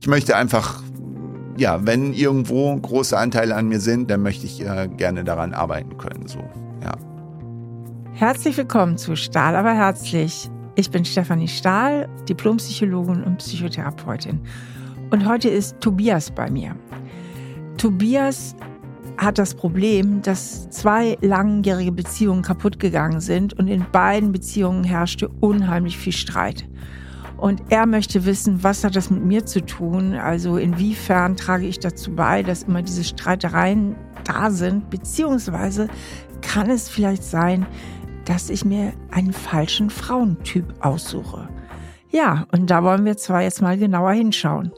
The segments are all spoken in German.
Ich möchte einfach, ja, wenn irgendwo große Anteile an mir sind, dann möchte ich äh, gerne daran arbeiten können. So, ja. Herzlich willkommen zu Stahl aber herzlich. Ich bin Stefanie Stahl, Diplompsychologin und Psychotherapeutin. Und heute ist Tobias bei mir. Tobias hat das Problem, dass zwei langjährige Beziehungen kaputt gegangen sind und in beiden Beziehungen herrschte unheimlich viel Streit. Und er möchte wissen, was hat das mit mir zu tun? Also inwiefern trage ich dazu bei, dass immer diese Streitereien da sind? Beziehungsweise kann es vielleicht sein, dass ich mir einen falschen Frauentyp aussuche? Ja, und da wollen wir zwar jetzt mal genauer hinschauen.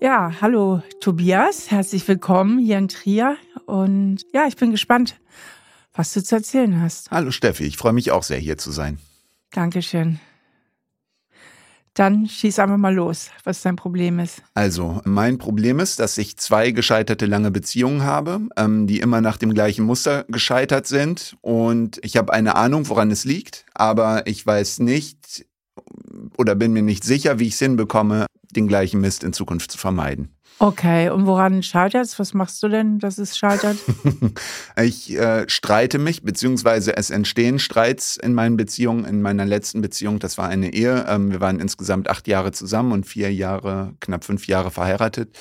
Ja, hallo Tobias, herzlich willkommen hier in Trier und ja, ich bin gespannt, was du zu erzählen hast. Hallo Steffi, ich freue mich auch sehr hier zu sein. Dankeschön. Dann schieß einfach mal los, was dein Problem ist. Also, mein Problem ist, dass ich zwei gescheiterte lange Beziehungen habe, ähm, die immer nach dem gleichen Muster gescheitert sind. Und ich habe eine Ahnung, woran es liegt, aber ich weiß nicht oder bin mir nicht sicher, wie ich es hinbekomme, den gleichen Mist in Zukunft zu vermeiden. Okay, und woran scheitert es? Was machst du denn, dass es scheitert? ich äh, streite mich, beziehungsweise es entstehen Streits in meinen Beziehungen. In meiner letzten Beziehung, das war eine Ehe. Ähm, wir waren insgesamt acht Jahre zusammen und vier Jahre, knapp fünf Jahre verheiratet.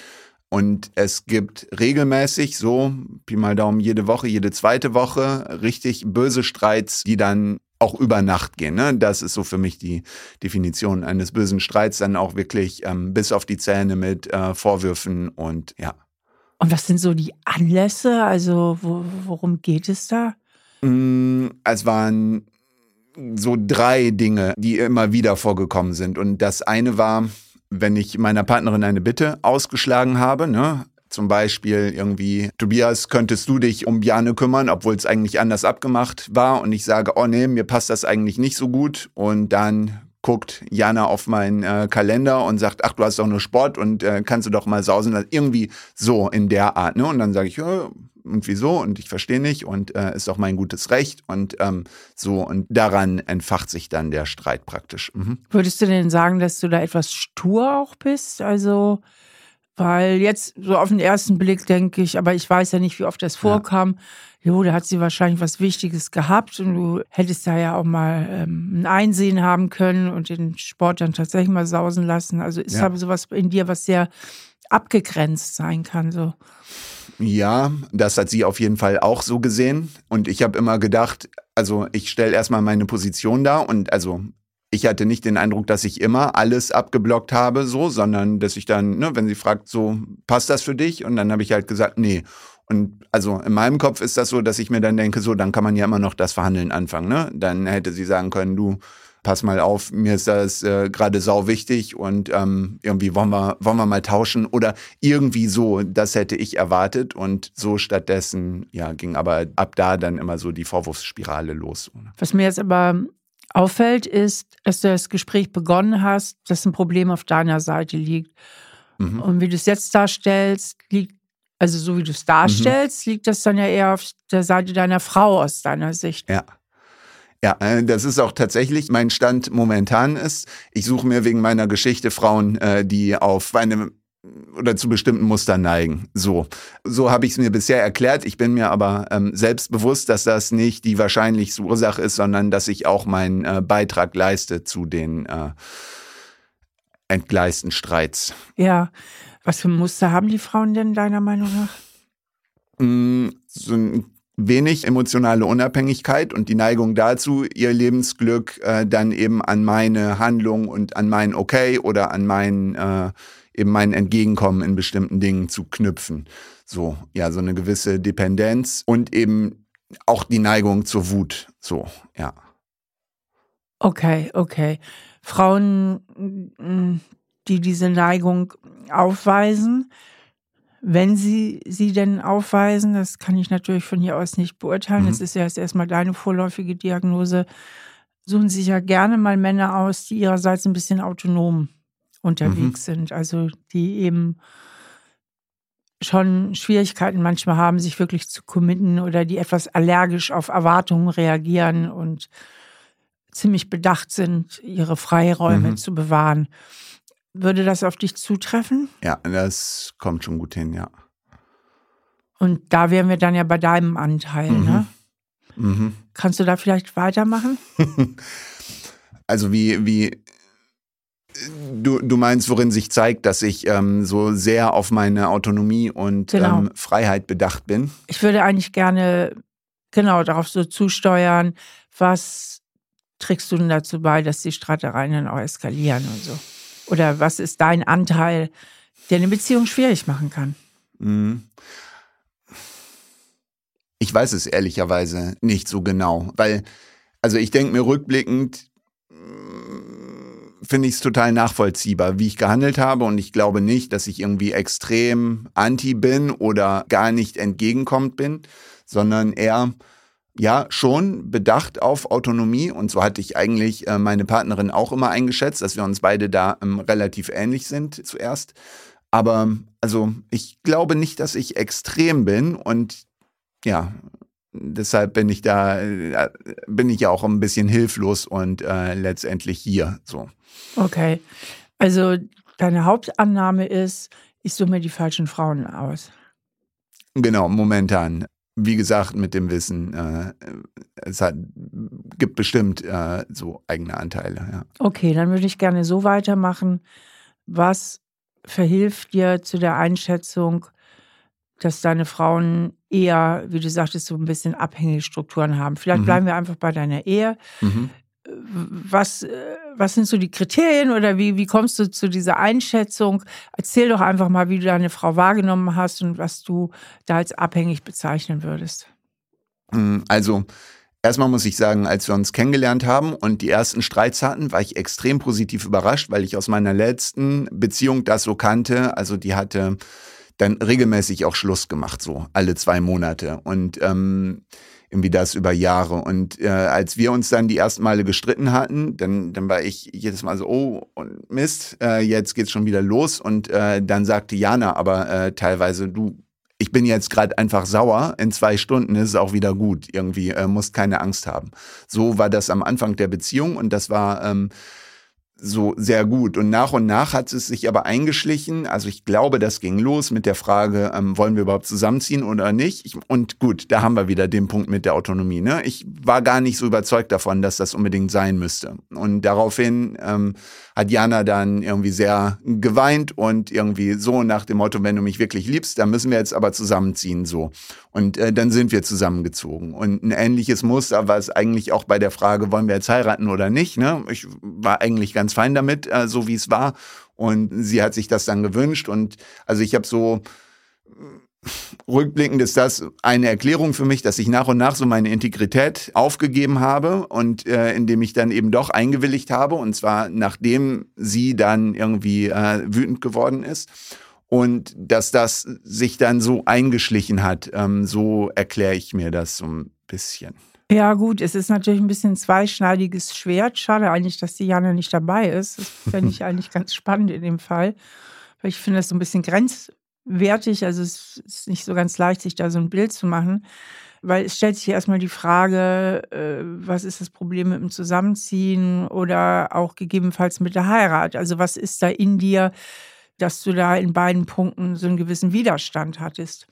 Und es gibt regelmäßig so, Pi mal Daumen, jede Woche, jede zweite Woche richtig böse Streits, die dann auch über Nacht gehen. Ne? Das ist so für mich die Definition eines bösen Streits, dann auch wirklich ähm, bis auf die Zähne mit äh, Vorwürfen und ja. Und was sind so die Anlässe? Also wo, worum geht es da? Mm, es waren so drei Dinge, die immer wieder vorgekommen sind. Und das eine war, wenn ich meiner Partnerin eine Bitte ausgeschlagen habe, ne, zum Beispiel irgendwie, Tobias, könntest du dich um Bjane kümmern, obwohl es eigentlich anders abgemacht war. Und ich sage, oh nee, mir passt das eigentlich nicht so gut. Und dann guckt Jana auf meinen äh, Kalender und sagt, ach, du hast doch nur Sport und äh, kannst du doch mal sausen. Also irgendwie so in der Art. Ne? Und dann sage ich, ja, und wieso? Und ich verstehe nicht und äh, ist auch mein gutes Recht. Und ähm, so, und daran entfacht sich dann der Streit praktisch. Mhm. Würdest du denn sagen, dass du da etwas stur auch bist? Also weil jetzt so auf den ersten Blick denke ich, aber ich weiß ja nicht, wie oft das vorkam. Ja. Jo, da hat sie wahrscheinlich was Wichtiges gehabt und du hättest da ja auch mal ähm, ein Einsehen haben können und den Sport dann tatsächlich mal sausen lassen. Also ist ja. aber sowas in dir, was sehr abgegrenzt sein kann. So. Ja, das hat sie auf jeden Fall auch so gesehen. Und ich habe immer gedacht, also ich stelle erstmal meine Position dar und also ich hatte nicht den Eindruck, dass ich immer alles abgeblockt habe, so, sondern dass ich dann, ne, wenn sie fragt, so, passt das für dich? Und dann habe ich halt gesagt, nee. Und also in meinem Kopf ist das so, dass ich mir dann denke, so, dann kann man ja immer noch das Verhandeln anfangen, ne? Dann hätte sie sagen können, du, pass mal auf, mir ist das äh, gerade sau wichtig und ähm, irgendwie wollen wir, wollen wir mal tauschen oder irgendwie so, das hätte ich erwartet und so stattdessen, ja, ging aber ab da dann immer so die Vorwurfsspirale los. Was mir jetzt aber auffällt, ist, dass du das Gespräch begonnen hast, dass ein Problem auf deiner Seite liegt. Mhm. Und wie du es jetzt darstellst, liegt, also so wie du es darstellst, mhm. liegt das dann ja eher auf der Seite deiner Frau aus deiner Sicht. Ja. Ja, äh, das ist auch tatsächlich mein Stand momentan ist. Ich suche mir wegen meiner Geschichte Frauen, äh, die auf eine oder zu bestimmten Mustern neigen. So, so habe ich es mir bisher erklärt. Ich bin mir aber ähm, selbst bewusst, dass das nicht die wahrscheinlichste Ursache ist, sondern dass ich auch meinen äh, Beitrag leiste zu den äh, entgleisten Streits. Ja, was für Muster haben die Frauen denn deiner Meinung nach? Mm, so ein wenig emotionale Unabhängigkeit und die Neigung dazu, ihr Lebensglück äh, dann eben an meine Handlung und an mein Okay oder an mein äh, eben mein Entgegenkommen in bestimmten Dingen zu knüpfen. So, ja, so eine gewisse Dependenz und eben auch die Neigung zur Wut. So, ja. Okay, okay. Frauen, die diese Neigung aufweisen, wenn sie sie denn aufweisen, das kann ich natürlich von hier aus nicht beurteilen, mhm. das ist ja jetzt erstmal deine vorläufige Diagnose, suchen sich ja gerne mal Männer aus, die ihrerseits ein bisschen autonom unterwegs mhm. sind. Also die eben schon Schwierigkeiten manchmal haben, sich wirklich zu committen oder die etwas allergisch auf Erwartungen reagieren und ziemlich bedacht sind, ihre Freiräume mhm. zu bewahren. Würde das auf dich zutreffen? Ja, das kommt schon gut hin, ja. Und da wären wir dann ja bei deinem Anteil, Mhm. ne? Mhm. Kannst du da vielleicht weitermachen? Also wie, wie du, du meinst, worin sich zeigt, dass ich ähm, so sehr auf meine Autonomie und Genau. ähm, Freiheit bedacht bin. Ich würde eigentlich gerne genau darauf so zusteuern, was trägst du denn dazu bei, dass die Streitereien dann auch eskalieren und so? Oder was ist dein Anteil, der eine Beziehung schwierig machen kann? Mhm. Ich weiß es ehrlicherweise nicht so genau, weil, also ich denke mir rückblickend, mh, finde ich es total nachvollziehbar, wie ich gehandelt habe und ich glaube nicht, dass ich irgendwie extrem anti bin oder gar nicht entgegenkommt bin, sondern eher ja, schon bedacht auf Autonomie und so hatte ich eigentlich äh, meine Partnerin auch immer eingeschätzt, dass wir uns beide da ähm, relativ ähnlich sind zuerst. Aber also ich glaube nicht, dass ich extrem bin und ja, deshalb bin ich da, äh, bin ich ja auch ein bisschen hilflos und äh, letztendlich hier so. Okay. Also deine Hauptannahme ist, ich suche mir die falschen Frauen aus. Genau, momentan. Wie gesagt, mit dem Wissen, äh, es hat, gibt bestimmt äh, so eigene Anteile, ja. Okay, dann würde ich gerne so weitermachen. Was verhilft dir zu der Einschätzung, dass deine Frauen eher, wie du sagtest, so ein bisschen abhängige Strukturen haben? Vielleicht Mhm. bleiben wir einfach bei deiner Ehe. Mhm. Was, was sind so die Kriterien oder wie, wie kommst du zu dieser Einschätzung? Erzähl doch einfach mal, wie du deine Frau wahrgenommen hast und was du da als abhängig bezeichnen würdest. Mm, Also, erstmal muss ich sagen, als wir uns kennengelernt haben und die ersten Streits hatten, war ich extrem positiv überrascht, weil ich aus meiner letzten Beziehung das so kannte. Also, die hatte dann regelmäßig auch Schluss gemacht, so alle zwei Monate. Und ähm, irgendwie das über Jahre. Und äh, als wir uns dann die ersten Male gestritten hatten, dann, dann war ich jedes Mal so, oh, und Mist, äh, jetzt geht's schon wieder los. Und äh, dann sagte Jana aber äh, teilweise, du, ich bin jetzt gerade einfach sauer, in zwei Stunden ist es auch wieder gut. Irgendwie äh, musst keine Angst haben. So war das am Anfang der Beziehung und das war ähm, so sehr gut. Und nach und nach hat es sich aber eingeschlichen. Also ich glaube, das ging los mit der Frage, ähm, wollen wir überhaupt zusammenziehen oder nicht? Ich, und gut, da haben wir wieder den Punkt mit der Autonomie. Ne? Ich war gar nicht so überzeugt davon, dass das unbedingt sein müsste. Und daraufhin ähm, hat Jana dann irgendwie sehr geweint und irgendwie so nach dem Motto, wenn du mich wirklich liebst, dann müssen wir jetzt aber zusammenziehen so. Und äh, dann sind wir zusammengezogen. Und ein ähnliches Muster war es eigentlich auch bei der Frage, wollen wir jetzt heiraten oder nicht. Ne? Ich war eigentlich ganz fein damit, äh, so wie es war. Und sie hat sich das dann gewünscht. Und also ich habe so rückblickend ist das eine Erklärung für mich, dass ich nach und nach so meine Integrität aufgegeben habe und äh, indem ich dann eben doch eingewilligt habe und zwar nachdem sie dann irgendwie äh, wütend geworden ist und dass das sich dann so eingeschlichen hat, ähm, so erkläre ich mir das so ein bisschen. Ja, gut, es ist natürlich ein bisschen ein zweischneidiges Schwert. Schade eigentlich, dass die Jana nicht dabei ist. Das fände ich eigentlich ganz spannend in dem Fall. Weil ich finde das so ein bisschen grenzwertig. Also es ist nicht so ganz leicht, sich da so ein Bild zu machen. Weil es stellt sich erstmal die Frage, äh, was ist das Problem mit dem Zusammenziehen oder auch gegebenenfalls mit der Heirat? Also was ist da in dir, dass du da in beiden Punkten so einen gewissen Widerstand hattest?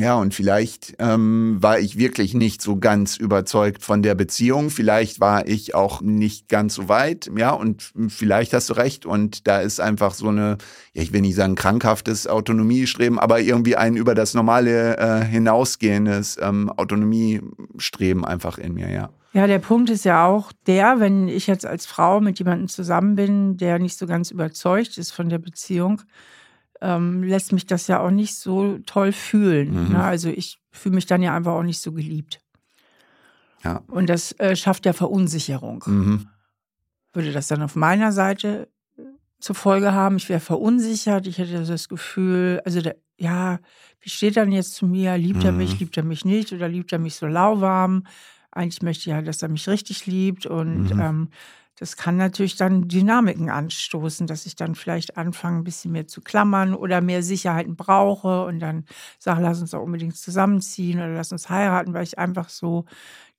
Ja, und vielleicht ähm, war ich wirklich nicht so ganz überzeugt von der Beziehung. Vielleicht war ich auch nicht ganz so weit. Ja, und vielleicht hast du recht. Und da ist einfach so eine, ja, ich will nicht sagen krankhaftes Autonomiestreben, aber irgendwie ein über das normale äh, hinausgehendes ähm, Autonomiestreben einfach in mir, ja. Ja, der Punkt ist ja auch der, wenn ich jetzt als Frau mit jemandem zusammen bin, der nicht so ganz überzeugt ist von der Beziehung, ähm, lässt mich das ja auch nicht so toll fühlen. Mhm. Ne? Also ich fühle mich dann ja einfach auch nicht so geliebt. Ja. Und das äh, schafft ja Verunsicherung. Mhm. Würde das dann auf meiner Seite äh, zur Folge haben, ich wäre verunsichert, ich hätte das Gefühl, also der, ja, wie steht er denn jetzt zu mir? Liebt er Mhm. mich, liebt er mich nicht oder liebt er mich so lauwarm? Eigentlich möchte ich ja, dass er mich richtig liebt und Mhm. ähm, das kann natürlich dann Dynamiken anstoßen, dass ich dann vielleicht anfange, ein bisschen mehr zu klammern oder mehr Sicherheiten brauche und dann sage, lass uns doch unbedingt zusammenziehen oder lass uns heiraten, weil ich einfach so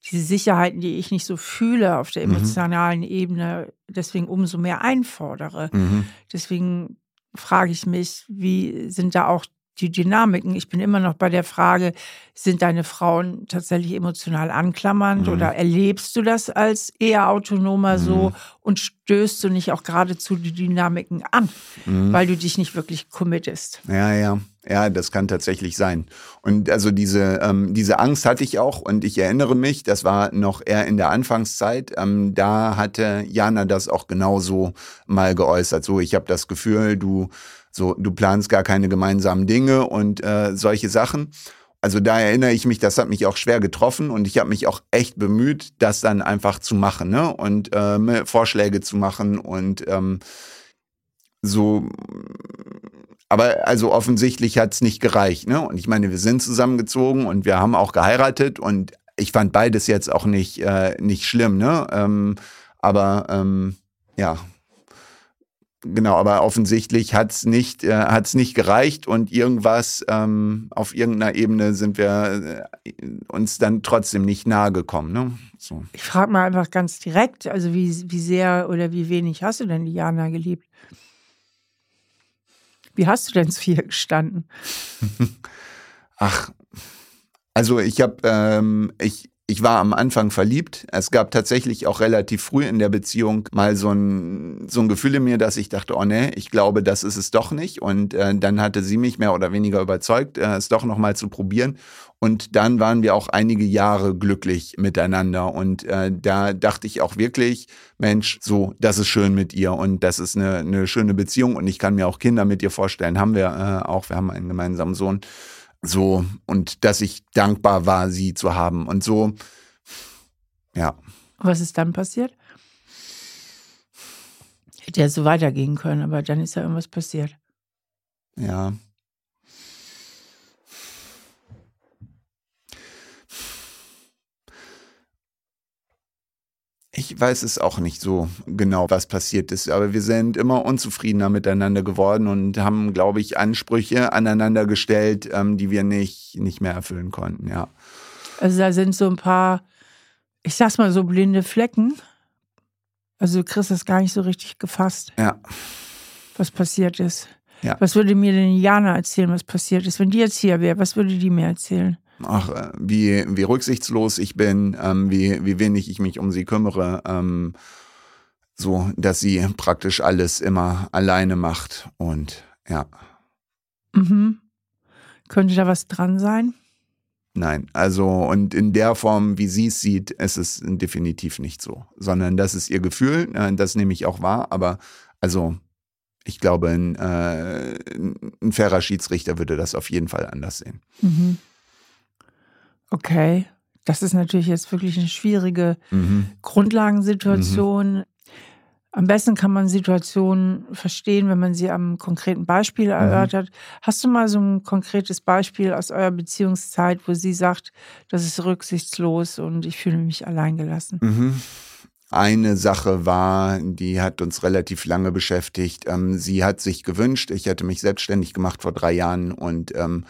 diese Sicherheiten, die ich nicht so fühle auf der mhm. emotionalen mhm. Ebene, deswegen umso mehr einfordere. Mhm. Deswegen frage ich mich, wie sind da auch die Dynamiken. Ich bin immer noch bei der Frage, sind deine Frauen tatsächlich emotional anklammernd mhm. oder erlebst du das als eher autonomer mhm. so und stößt du nicht auch geradezu die Dynamiken an, mhm. weil du dich nicht wirklich committest? Ja, ja. Ja, das kann tatsächlich sein. Und also diese, ähm, diese Angst hatte ich auch und ich erinnere mich, das war noch eher in der Anfangszeit, ähm, da hatte Jana das auch genauso mal geäußert. So, ich habe das Gefühl, du so, du planst gar keine gemeinsamen Dinge und äh, solche Sachen. Also da erinnere ich mich, das hat mich auch schwer getroffen und ich habe mich auch echt bemüht, das dann einfach zu machen ne? und ähm, Vorschläge zu machen und ähm, so. Aber also offensichtlich hat es nicht gereicht. Ne? Und ich meine, wir sind zusammengezogen und wir haben auch geheiratet und ich fand beides jetzt auch nicht, äh, nicht schlimm. Ne? Ähm, aber ähm, ja, Genau, aber offensichtlich hat's nicht, äh, hat's nicht gereicht und irgendwas ähm, auf irgendeiner Ebene sind wir äh, uns dann trotzdem nicht nahe gekommen. Ne? So. Ich frage mal einfach ganz direkt, also wie, wie sehr oder wie wenig hast du denn Diana geliebt? Wie hast du denn zu ihr gestanden? Ach, also ich habe, ähm, ich, ich war am Anfang verliebt. Es gab tatsächlich auch relativ früh in der Beziehung mal so ein, so ein Gefühl in mir, dass ich dachte, oh nee, ich glaube, das ist es doch nicht. Und äh, dann hatte sie mich mehr oder weniger überzeugt, äh, es doch nochmal zu probieren. Und dann waren wir auch einige Jahre glücklich miteinander. Und äh, da dachte ich auch wirklich, Mensch, so, das ist schön mit ihr und das ist eine, eine schöne Beziehung. Und ich kann mir auch Kinder mit ihr vorstellen. Haben wir äh, auch, wir haben einen gemeinsamen Sohn. So, und dass ich dankbar war, sie zu haben. Und so, ja. Was ist dann passiert? Hätte ja so weitergehen können, aber dann ist ja irgendwas passiert. Ja. Ich weiß es auch nicht so genau, was passiert ist, aber wir sind immer unzufriedener miteinander geworden und haben, glaube ich, Ansprüche aneinander gestellt, ähm, die wir nicht, nicht mehr erfüllen konnten, ja. Also da sind so ein paar, ich sag's mal so, blinde Flecken. Also du kriegst das gar nicht so richtig gefasst. Ja. Was passiert ist. Ja. Was würde mir denn Jana erzählen, was passiert ist? Wenn die jetzt hier wäre, was würde die mir erzählen? Ach, äh, wie, wie rücksichtslos ich bin, ähm, wie, wie wenig ich mich um sie kümmere, ähm, so, dass sie praktisch alles immer alleine macht und ja. Mhm. Könnte da was dran sein? Nein, also und in der Form, wie sie es sieht, ist es definitiv nicht so, sondern das ist ihr Gefühl, äh, das nehme ich auch wahr, aber also ich glaube, ein, äh, ein fairer Schiedsrichter würde das auf jeden Fall anders sehen. Mhm. Okay, das ist natürlich jetzt wirklich eine schwierige mhm. Grundlagensituation. Mhm. Am besten kann man Situationen verstehen, wenn man sie am konkreten Beispiel mhm. erörtert. Mhm. Hast du mal so ein konkretes Beispiel aus eurer Beziehungszeit, wo sie sagt, das ist rücksichtslos und ich fühle mich alleingelassen? Mhm. Eine Sache war, die hat uns relativ lange beschäftigt. Ähm, sie hat sich gewünscht, ich hätte mich selbstständig gemacht vor drei Jahren und ähm,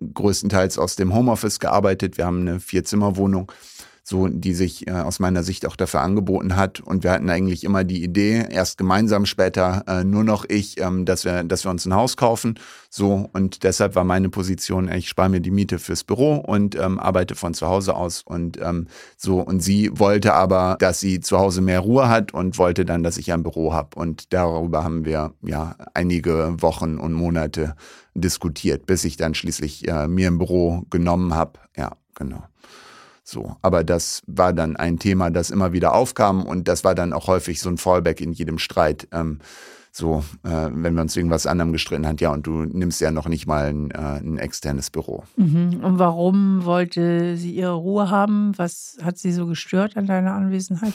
größtenteils aus dem Homeoffice gearbeitet. Wir haben eine Vierzimmerwohnung, so die sich äh, aus meiner Sicht auch dafür angeboten hat. Und wir hatten eigentlich immer die Idee, erst gemeinsam, später äh, nur noch ich, ähm, dass wir, dass wir uns ein Haus kaufen. So und deshalb war meine Position, ich spare mir die Miete fürs Büro und ähm, arbeite von zu Hause aus und ähm, so. Und sie wollte aber, dass sie zu Hause mehr Ruhe hat und wollte dann, dass ich ein Büro habe. Und darüber haben wir ja einige Wochen und Monate diskutiert, bis ich dann schließlich äh, mir ein Büro genommen habe. Ja, genau. So, aber das war dann ein Thema, das immer wieder aufkam und das war dann auch häufig so ein Fallback in jedem Streit. Ähm, so, äh, wenn wir uns irgendwas anderem gestritten haben, ja, und du nimmst ja noch nicht mal ein, äh, ein externes Büro. Mhm. Und warum wollte sie ihre Ruhe haben? Was hat sie so gestört an deiner Anwesenheit?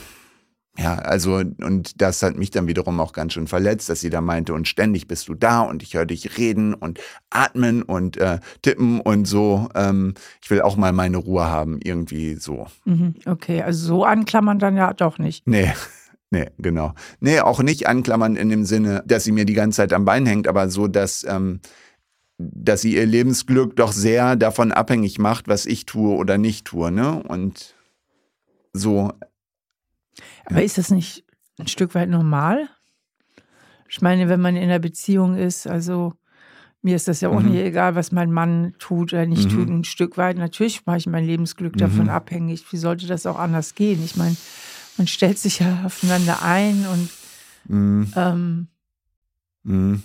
Ja, also, und das hat mich dann wiederum auch ganz schön verletzt, dass sie da meinte, und ständig bist du da und ich höre dich reden und atmen und äh, tippen und so. Ähm, ich will auch mal meine Ruhe haben, irgendwie so. Mhm, okay, also so anklammern dann ja doch nicht. Nee. Nee, genau. Nee, auch nicht anklammern in dem Sinne, dass sie mir die ganze Zeit am Bein hängt, aber so, dass, ähm, dass sie ihr Lebensglück doch sehr davon abhängig macht, was ich tue oder nicht tue, ne? Und so. Aber ist das nicht ein Stück weit normal? Ich meine, wenn man in einer Beziehung ist, also mir ist das ja auch mhm. nicht egal, was mein Mann tut oder nicht mhm. tut, ein Stück weit. Natürlich mache ich mein Lebensglück davon mhm. abhängig. Wie sollte das auch anders gehen? Ich meine, man stellt sich ja aufeinander ein und mhm. ähm, mhm.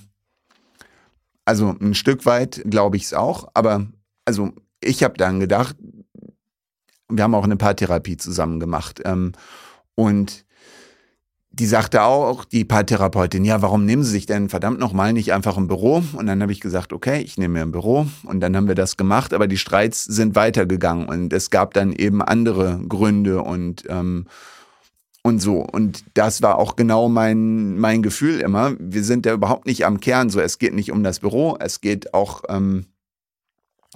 also ein Stück weit glaube ich es auch, aber also ich habe dann gedacht, wir haben auch eine Paartherapie zusammen gemacht ähm, und die sagte auch, die Paartherapeutin, ja, warum nehmen Sie sich denn verdammt nochmal nicht einfach ein Büro? Und dann habe ich gesagt, okay, ich nehme mir ein Büro. Und dann haben wir das gemacht, aber die Streits sind weitergegangen und es gab dann eben andere Gründe und ähm, und so. Und das war auch genau mein, mein Gefühl immer. Wir sind ja überhaupt nicht am Kern. So, es geht nicht um das Büro, es geht auch ähm,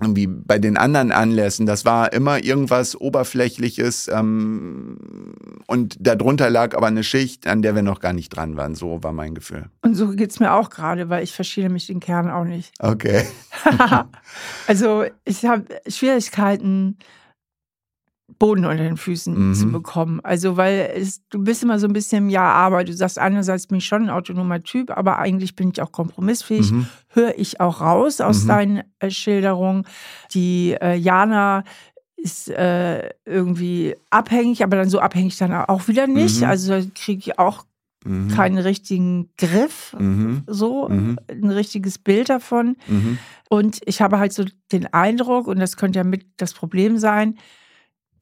irgendwie bei den anderen Anlässen, das war immer irgendwas Oberflächliches ähm, und darunter lag aber eine Schicht, an der wir noch gar nicht dran waren. So war mein Gefühl. Und so geht es mir auch gerade, weil ich verstehe mich den Kern auch nicht. Okay. also ich habe Schwierigkeiten, Boden unter den Füßen mhm. zu bekommen. Also, weil es, du bist immer so ein bisschen, ja, aber du sagst einerseits bin ich schon ein autonomer Typ, aber eigentlich bin ich auch kompromissfähig. Mhm. Höre ich auch raus aus mhm. deinen äh, Schilderungen. Die äh, Jana ist äh, irgendwie abhängig, aber dann so abhängig dann auch wieder nicht. Mhm. Also kriege ich auch mhm. keinen richtigen Griff, mhm. so ein richtiges Bild davon. Und ich habe halt so den Eindruck, und das könnte ja mit das Problem sein,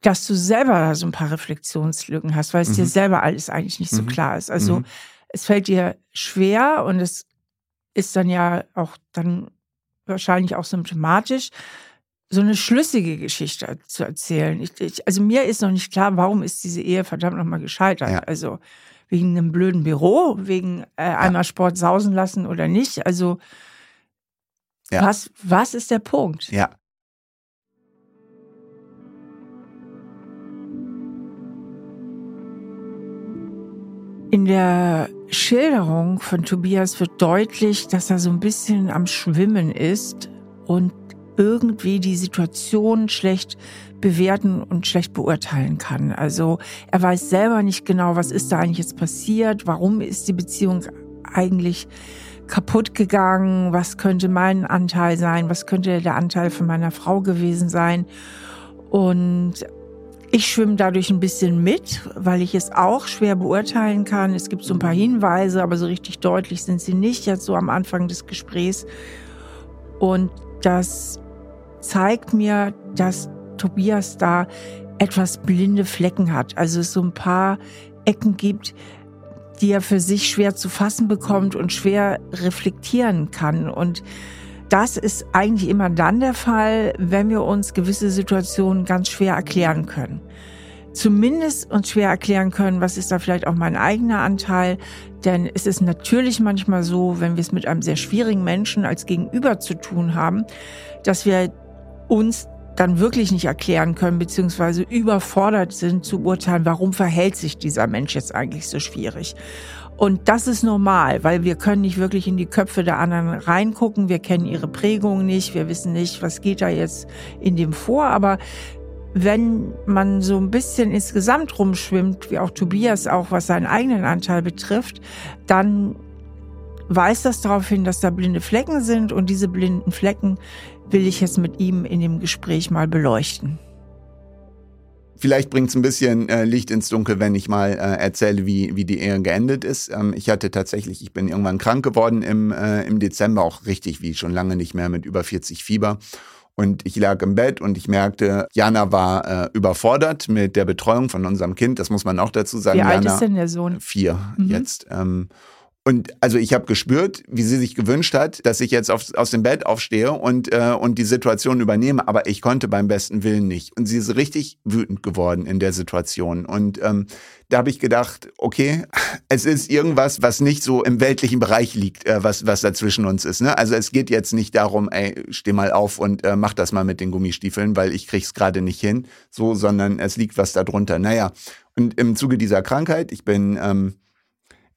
dass du selber so ein paar Reflexionslücken hast, weil es mhm. dir selber alles eigentlich nicht so mhm. klar ist. Also mhm. es fällt dir schwer und es ist dann ja auch dann wahrscheinlich auch symptomatisch, so eine schlüssige Geschichte zu erzählen. Ich, ich, also mir ist noch nicht klar, warum ist diese Ehe verdammt nochmal gescheitert. Ja. Also wegen einem blöden Büro, wegen äh, einmal ja. Sport sausen lassen oder nicht. Also ja. was, was ist der Punkt? Ja, In der Schilderung von Tobias wird deutlich, dass er so ein bisschen am Schwimmen ist und irgendwie die Situation schlecht bewerten und schlecht beurteilen kann. Also er weiß selber nicht genau, was ist da eigentlich jetzt passiert, warum ist die Beziehung eigentlich kaputt gegangen, was könnte mein Anteil sein, was könnte der Anteil von meiner Frau gewesen sein. Und ich schwimme dadurch ein bisschen mit, weil ich es auch schwer beurteilen kann. Es gibt so ein paar Hinweise, aber so richtig deutlich sind sie nicht jetzt so am Anfang des Gesprächs. Und das zeigt mir, dass Tobias da etwas blinde Flecken hat. Also es so ein paar Ecken gibt, die er für sich schwer zu fassen bekommt und schwer reflektieren kann. Und das ist eigentlich immer dann der Fall, wenn wir uns gewisse Situationen ganz schwer erklären können. Zumindest uns schwer erklären können, was ist da vielleicht auch mein eigener Anteil. Denn es ist natürlich manchmal so, wenn wir es mit einem sehr schwierigen Menschen als Gegenüber zu tun haben, dass wir uns dann wirklich nicht erklären können, beziehungsweise überfordert sind zu urteilen, warum verhält sich dieser Mensch jetzt eigentlich so schwierig. Und das ist normal, weil wir können nicht wirklich in die Köpfe der anderen reingucken. Wir kennen ihre Prägung nicht. Wir wissen nicht, was geht da jetzt in dem vor. Aber wenn man so ein bisschen insgesamt rumschwimmt, wie auch Tobias auch, was seinen eigenen Anteil betrifft, dann weist das darauf hin, dass da blinde Flecken sind. Und diese blinden Flecken will ich jetzt mit ihm in dem Gespräch mal beleuchten. Vielleicht bringt es ein bisschen äh, Licht ins Dunkel, wenn ich mal äh, erzähle, wie, wie die Ehe geendet ist. Ähm, ich hatte tatsächlich, ich bin irgendwann krank geworden im, äh, im Dezember, auch richtig wie schon lange nicht mehr mit über 40 Fieber. Und ich lag im Bett und ich merkte, Jana war äh, überfordert mit der Betreuung von unserem Kind. Das muss man auch dazu sagen. Wie alt Jana, ist denn der Sohn? Vier mhm. jetzt. Ähm, Und also ich habe gespürt, wie sie sich gewünscht hat, dass ich jetzt auf, aus dem Bett aufstehe und, äh, und die Situation übernehme, aber ich konnte beim besten Willen nicht. Und sie ist richtig wütend geworden in der Situation. Und ähm, da habe ich gedacht, okay, es ist irgendwas, was nicht so im weltlichen Bereich liegt, äh, was, was dazwischen uns ist. Ne? Also es geht jetzt nicht darum, ey, steh mal auf und äh, mach das mal mit den Gummistiefeln, weil ich krieg's gerade nicht hin, so, sondern es liegt was darunter. Naja, und im Zuge dieser Krankheit, ich bin ähm,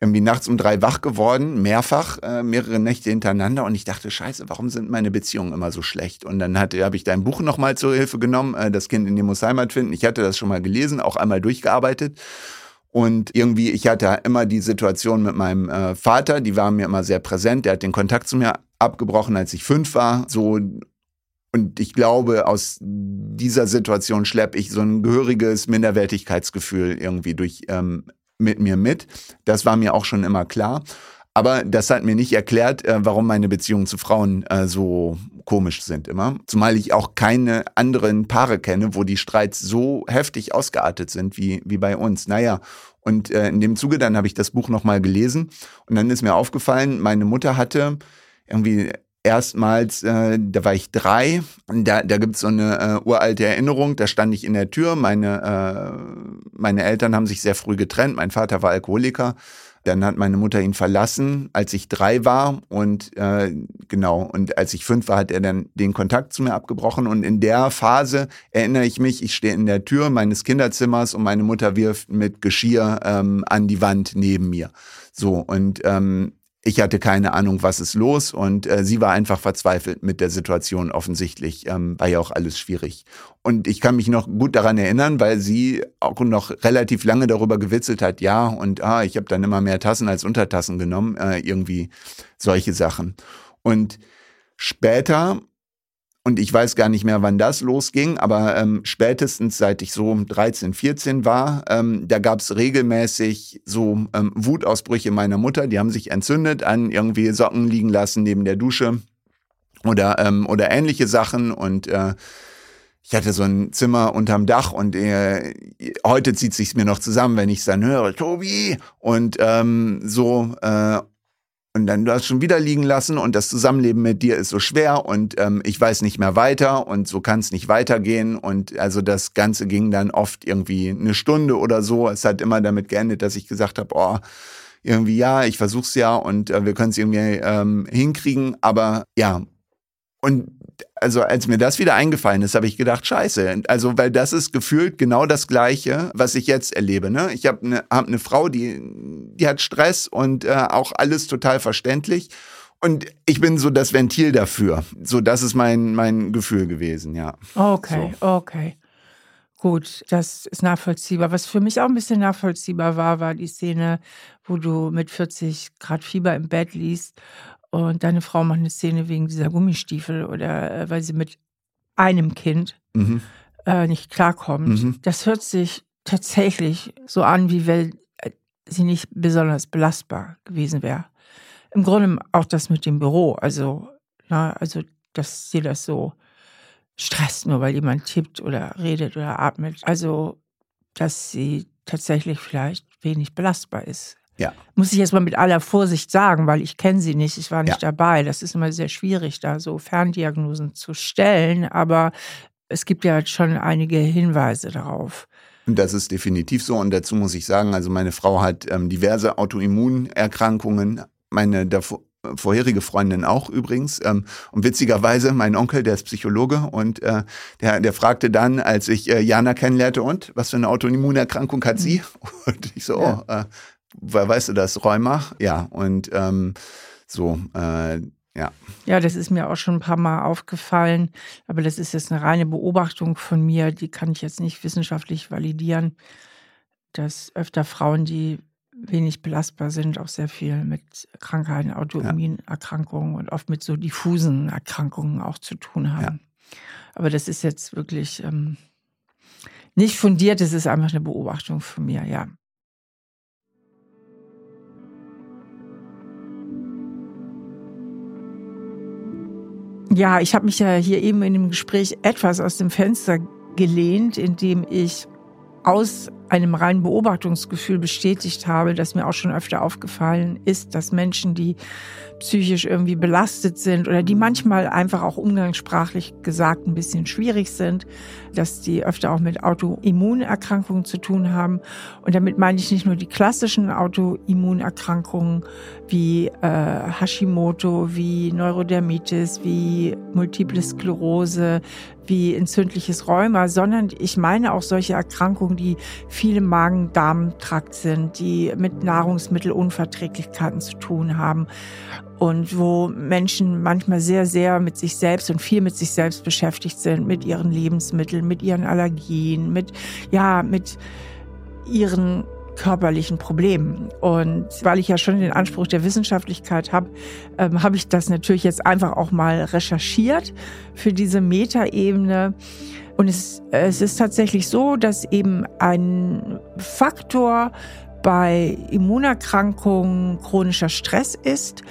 irgendwie nachts um drei wach geworden, mehrfach, äh, mehrere Nächte hintereinander und ich dachte, scheiße, warum sind meine Beziehungen immer so schlecht? Und dann habe ich dein Buch nochmal zur Hilfe genommen, äh, Das Kind in dem muss Heimat finden. Ich hatte das schon mal gelesen, auch einmal durchgearbeitet. Und irgendwie, ich hatte immer die Situation mit meinem äh, Vater, die war mir immer sehr präsent. Der hat den Kontakt zu mir abgebrochen, als ich fünf war. So und ich glaube, aus dieser Situation schleppe ich so ein gehöriges Minderwertigkeitsgefühl irgendwie durch ähm, mit mir mit. Das war mir auch schon immer klar. Aber das hat mir nicht erklärt, äh, warum meine Beziehungen zu Frauen äh, so komisch sind immer. Zumal ich auch keine anderen Paare kenne, wo die Streits so heftig ausgeartet sind wie, wie bei uns. Naja, und äh, in dem Zuge dann habe ich das Buch nochmal gelesen und dann ist mir aufgefallen, meine Mutter hatte irgendwie erstmals, äh, da war ich drei, da, da gibt es so eine äh, uralte Erinnerung, da stand ich in der Tür, meine, äh, meine Eltern haben sich sehr früh getrennt, mein Vater war Alkoholiker, dann hat meine Mutter ihn verlassen, als ich drei war. Und äh, genau, und als ich fünf war, hat er dann den Kontakt zu mir abgebrochen. Und in der Phase erinnere ich mich, ich stehe in der Tür meines Kinderzimmers und meine Mutter wirft mit Geschirr ähm, an die Wand neben mir. So, und ähm, ich hatte keine Ahnung, was ist los und äh, sie war einfach verzweifelt mit der Situation offensichtlich. Ähm, war ja auch alles schwierig. Und ich kann mich noch gut daran erinnern, weil sie auch noch relativ lange darüber gewitzelt hat, ja, und ah, ich habe dann immer mehr Tassen als Untertassen genommen, äh, irgendwie solche Sachen. Und später und ich weiß gar nicht mehr, wann das losging, aber ähm, spätestens seit ich so 13, 14 war, ähm, da gab es regelmäßig so ähm, Wutausbrüche meiner Mutter, die haben sich entzündet, an irgendwie Socken liegen lassen neben der Dusche oder, ähm, oder ähnliche Sachen. Und äh, ich hatte so ein Zimmer unterm Dach und äh, heute zieht sich's mir noch zusammen, wenn ich es dann höre, Tobi! Und ähm, so äh, und dann du hast schon wieder liegen lassen und das Zusammenleben mit dir ist so schwer und ähm, ich weiß nicht mehr weiter und so kann es nicht weitergehen. Und also das Ganze ging dann oft irgendwie eine Stunde oder so. Es hat immer damit geendet, dass ich gesagt habe, oh, irgendwie ja, ich versuch's ja und äh, wir können es irgendwie ähm, hinkriegen. Aber ja, und also als mir das wieder eingefallen ist, habe ich gedacht, scheiße. Also, weil das ist gefühlt genau das Gleiche, was ich jetzt erlebe. Ne? Ich habe eine hab ne Frau, die, die hat Stress und äh, auch alles total verständlich. Und ich bin so das Ventil dafür. So, das ist mein, mein Gefühl gewesen, ja. Okay, so. okay. Gut, das ist nachvollziehbar. Was für mich auch ein bisschen nachvollziehbar war, war die Szene, wo du mit 40 Grad Fieber im Bett liest und deine Frau macht eine Szene wegen dieser Gummistiefel oder äh, weil sie mit einem Kind mhm. äh, nicht klarkommt. Mhm. Das hört sich tatsächlich so an, wie wenn äh, sie nicht besonders belastbar gewesen wäre. Im Grunde auch das mit dem Büro. Also, na, also, dass sie das so stresst, nur weil jemand tippt oder redet oder atmet. Also, dass sie tatsächlich vielleicht wenig belastbar ist. Ja. Muss ich jetzt mal mit aller Vorsicht sagen, weil ich kenne sie nicht, ich war nicht ja. dabei. Das ist immer sehr schwierig, da so Ferndiagnosen zu stellen, aber es gibt ja schon einige Hinweise darauf. Und das ist definitiv so. Und dazu muss ich sagen, also meine Frau hat ähm, diverse Autoimmunerkrankungen. Meine davor, vorherige Freundin auch übrigens. Ähm, und witzigerweise, mein Onkel, der ist Psychologe und äh, der, der fragte dann, als ich äh, Jana kennenlernte, und was für eine Autoimmunerkrankung hat sie? Mhm. Und ich so, oh, äh, weißt du das, Rheuma? Ja, und ähm, so, äh, ja. Ja, das ist mir auch schon ein paar Mal aufgefallen, aber das ist jetzt eine reine Beobachtung von mir, die kann ich jetzt nicht wissenschaftlich validieren, dass öfter Frauen, die wenig belastbar sind, auch sehr viel mit Krankheiten, Autoimmunerkrankungen ja. und oft mit so diffusen Erkrankungen auch zu tun haben. Ja. Aber das ist jetzt wirklich ähm, nicht fundiert, das ist einfach eine Beobachtung von mir, ja. Ja, ich habe mich ja hier eben in dem Gespräch etwas aus dem Fenster gelehnt, indem ich aus einem reinen Beobachtungsgefühl bestätigt habe, das mir auch schon öfter aufgefallen ist, dass Menschen, die psychisch irgendwie belastet sind oder die manchmal einfach auch umgangssprachlich gesagt ein bisschen schwierig sind, dass die öfter auch mit Autoimmunerkrankungen zu tun haben. Und damit meine ich nicht nur die klassischen Autoimmunerkrankungen wie äh, Hashimoto, wie Neurodermitis, wie Multiple Sklerose, wie entzündliches Rheuma, sondern ich meine auch solche Erkrankungen, die viele Magen-Darm-Trakt sind, die mit Nahrungsmittelunverträglichkeiten zu tun haben und wo Menschen manchmal sehr, sehr mit sich selbst und viel mit sich selbst beschäftigt sind, mit ihren Lebensmitteln, mit ihren Allergien, mit, ja, mit ihren körperlichen Problemen. Und weil ich ja schon den Anspruch der Wissenschaftlichkeit habe, ähm, habe ich das natürlich jetzt einfach auch mal recherchiert für diese Metaebene. Und es, es ist tatsächlich so, dass eben ein Faktor bei Immunerkrankungen chronischer Stress ist,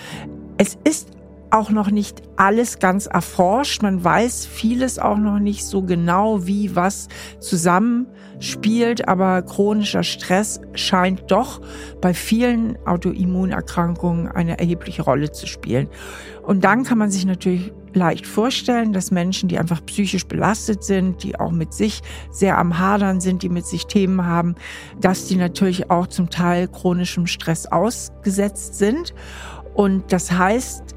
es ist auch noch nicht alles ganz erforscht. Man weiß vieles auch noch nicht so genau, wie was zusammenspielt. Aber chronischer Stress scheint doch bei vielen Autoimmunerkrankungen eine erhebliche Rolle zu spielen. Und dann kann man sich natürlich leicht vorstellen, dass Menschen, die einfach psychisch belastet sind, die auch mit sich sehr am Hadern sind, die mit sich Themen haben, dass die natürlich auch zum Teil chronischem Stress ausgesetzt sind. Und das heißt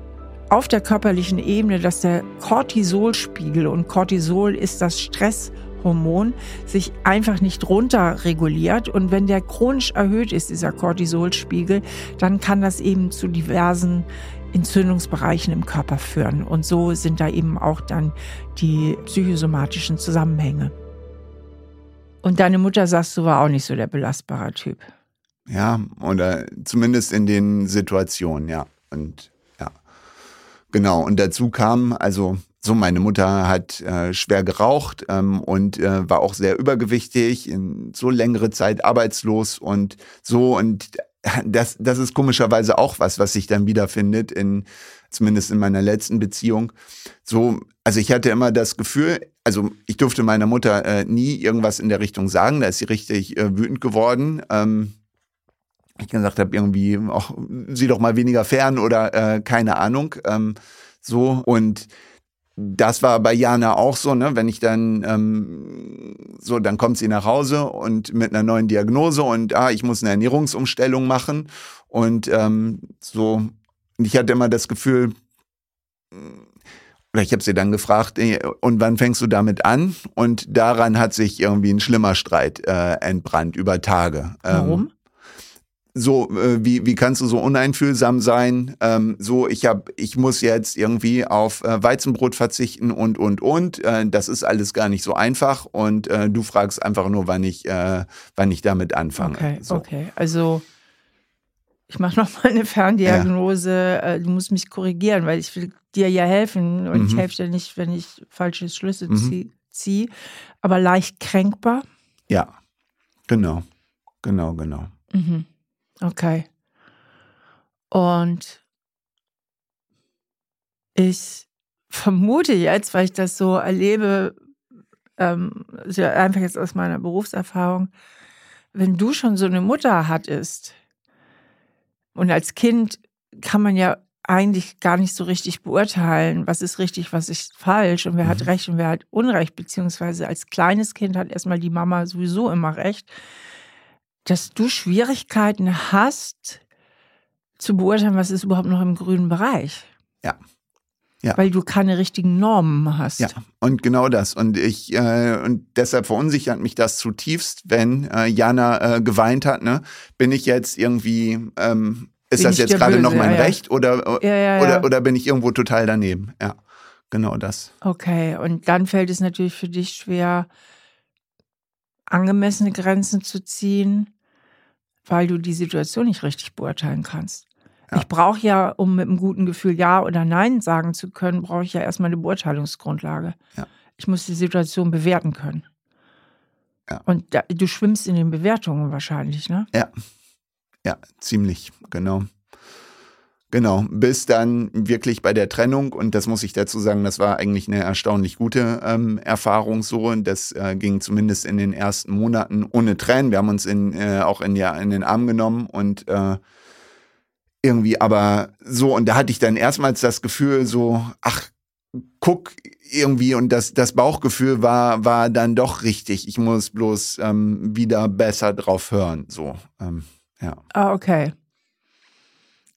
auf der körperlichen Ebene, dass der Cortisolspiegel und Cortisol ist das Stresshormon, sich einfach nicht runterreguliert. Und wenn der chronisch erhöht ist, dieser Cortisolspiegel, dann kann das eben zu diversen Entzündungsbereichen im Körper führen. Und so sind da eben auch dann die psychosomatischen Zusammenhänge. Und deine Mutter, sagst du, war auch nicht so der belastbare Typ. Ja, oder zumindest in den Situationen, ja. Und ja, genau. Und dazu kam, also so, meine Mutter hat äh, schwer geraucht ähm, und äh, war auch sehr übergewichtig, in so längere Zeit arbeitslos und so. Und das, das ist komischerweise auch was, was sich dann wiederfindet, in, zumindest in meiner letzten Beziehung. So, also ich hatte immer das Gefühl, also ich durfte meiner Mutter äh, nie irgendwas in der Richtung sagen, da ist sie richtig äh, wütend geworden. Ähm, ich gesagt habe, irgendwie, auch, sieh doch mal weniger fern oder äh, keine Ahnung. Ähm, so und das war bei Jana auch so, ne? Wenn ich dann ähm, so, dann kommt sie nach Hause und mit einer neuen Diagnose und ah, ich muss eine Ernährungsumstellung machen und ähm, so. Ich hatte immer das Gefühl, oder ich habe sie dann gefragt, und wann fängst du damit an? Und daran hat sich irgendwie ein schlimmer Streit äh, entbrannt über Tage. Warum? Ähm, so äh, wie wie kannst du so uneinfühlsam sein ähm, so ich habe ich muss jetzt irgendwie auf äh, Weizenbrot verzichten und und und äh, das ist alles gar nicht so einfach und äh, du fragst einfach nur wann ich äh, wann ich damit anfange okay so. okay also ich mache noch mal eine Ferndiagnose ja. Äh, du musst mich korrigieren weil ich will dir ja helfen und mhm. ich helfe dir nicht wenn ich falsche Schlüsse mhm. ziehe zieh, aber leicht kränkbar ja genau genau genau mhm. Okay. Und ich vermute jetzt, weil ich das so erlebe, ähm, einfach jetzt aus meiner Berufserfahrung, wenn du schon so eine Mutter hattest und als Kind kann man ja eigentlich gar nicht so richtig beurteilen, was ist richtig, was ist falsch und wer mhm. hat recht und wer hat Unrecht, beziehungsweise als kleines Kind hat erstmal die Mama sowieso immer recht dass du Schwierigkeiten hast, zu beurteilen, was ist überhaupt noch im grünen Bereich. Ja. Ja. Weil du keine richtigen Normen hast. Ja, und genau das. Und ich, äh, und deshalb verunsichert mich das zutiefst, wenn äh, Jana äh, geweint hat, ne? Bin ich jetzt irgendwie, ähm, ist bin das jetzt gerade noch mein ja, Recht oder, ja, oder, oder bin ich irgendwo total daneben? Ja, genau das. Okay, und dann fällt es natürlich für dich schwer, angemessene Grenzen zu ziehen, weil du die Situation nicht richtig beurteilen kannst. Ja. Ich brauche ja, um mit einem guten Gefühl Ja oder Nein sagen zu können, brauche ich ja erstmal eine Beurteilungsgrundlage. Ja. Ich muss die Situation bewerten können. Ja. Und da, du schwimmst in den Bewertungen wahrscheinlich, ne? Ja. Ja, ziemlich, genau. Genau, bis dann wirklich bei der Trennung und das muss ich dazu sagen, das war eigentlich eine erstaunlich gute ähm, Erfahrung so und das äh, ging zumindest in den ersten Monaten ohne Tränen. Wir haben uns in, äh, auch in, ja, in den Arm genommen und äh, irgendwie aber so und da hatte ich dann erstmals das Gefühl so, ach, guck irgendwie und das, das Bauchgefühl war, war dann doch richtig. Ich muss bloß ähm, wieder besser drauf hören, so, ähm, ja. Ah, okay.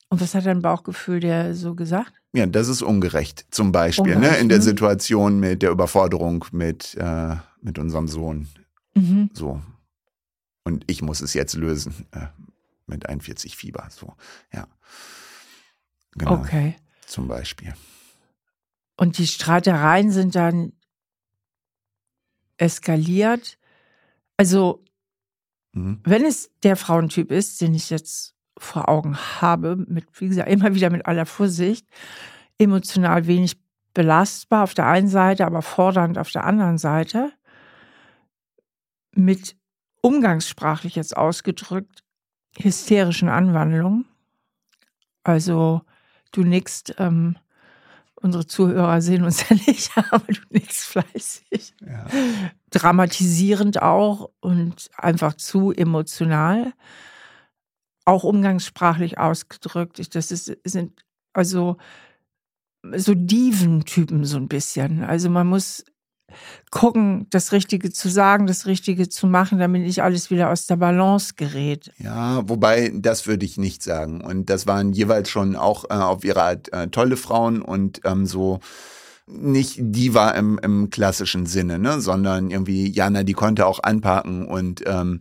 Und was hat dein Bauchgefühl dir so gesagt? Ja, das ist ungerecht, zum Beispiel, ne? ungerecht, ne? in der Situation mit der Überforderung mit, äh, mit unserem Sohn. Mhm. So. Und ich muss es jetzt lösen äh, mit 41 Fieber. So, ja. Genau. Okay. Zum Beispiel. Und die Streitereien sind dann eskaliert. Also, mhm. wenn es der Frauentyp ist, den ich jetzt vor Augen habe, mit, wie gesagt, immer wieder mit aller Vorsicht, emotional wenig belastbar auf der einen Seite, aber fordernd auf der anderen Seite, mit umgangssprachlich jetzt ausgedrückt, hysterischen Anwandlungen. Also du nickst, ähm, unsere Zuhörer sehen uns ja nicht, aber du nickst fleißig. Ja. Dramatisierend auch und einfach zu emotional auch umgangssprachlich ausgedrückt. Das ist, sind also so Diven-Typen so ein bisschen. Also man muss gucken, das Richtige zu sagen, das Richtige zu machen, damit nicht alles wieder aus der Balance gerät. Ja, wobei, das würde ich nicht sagen. Und das waren jeweils schon auch äh, auf ihre Art äh, tolle Frauen und ähm, so nicht Diva im, im klassischen Sinne, ne, sondern irgendwie Jana, die konnte auch anpacken und ähm,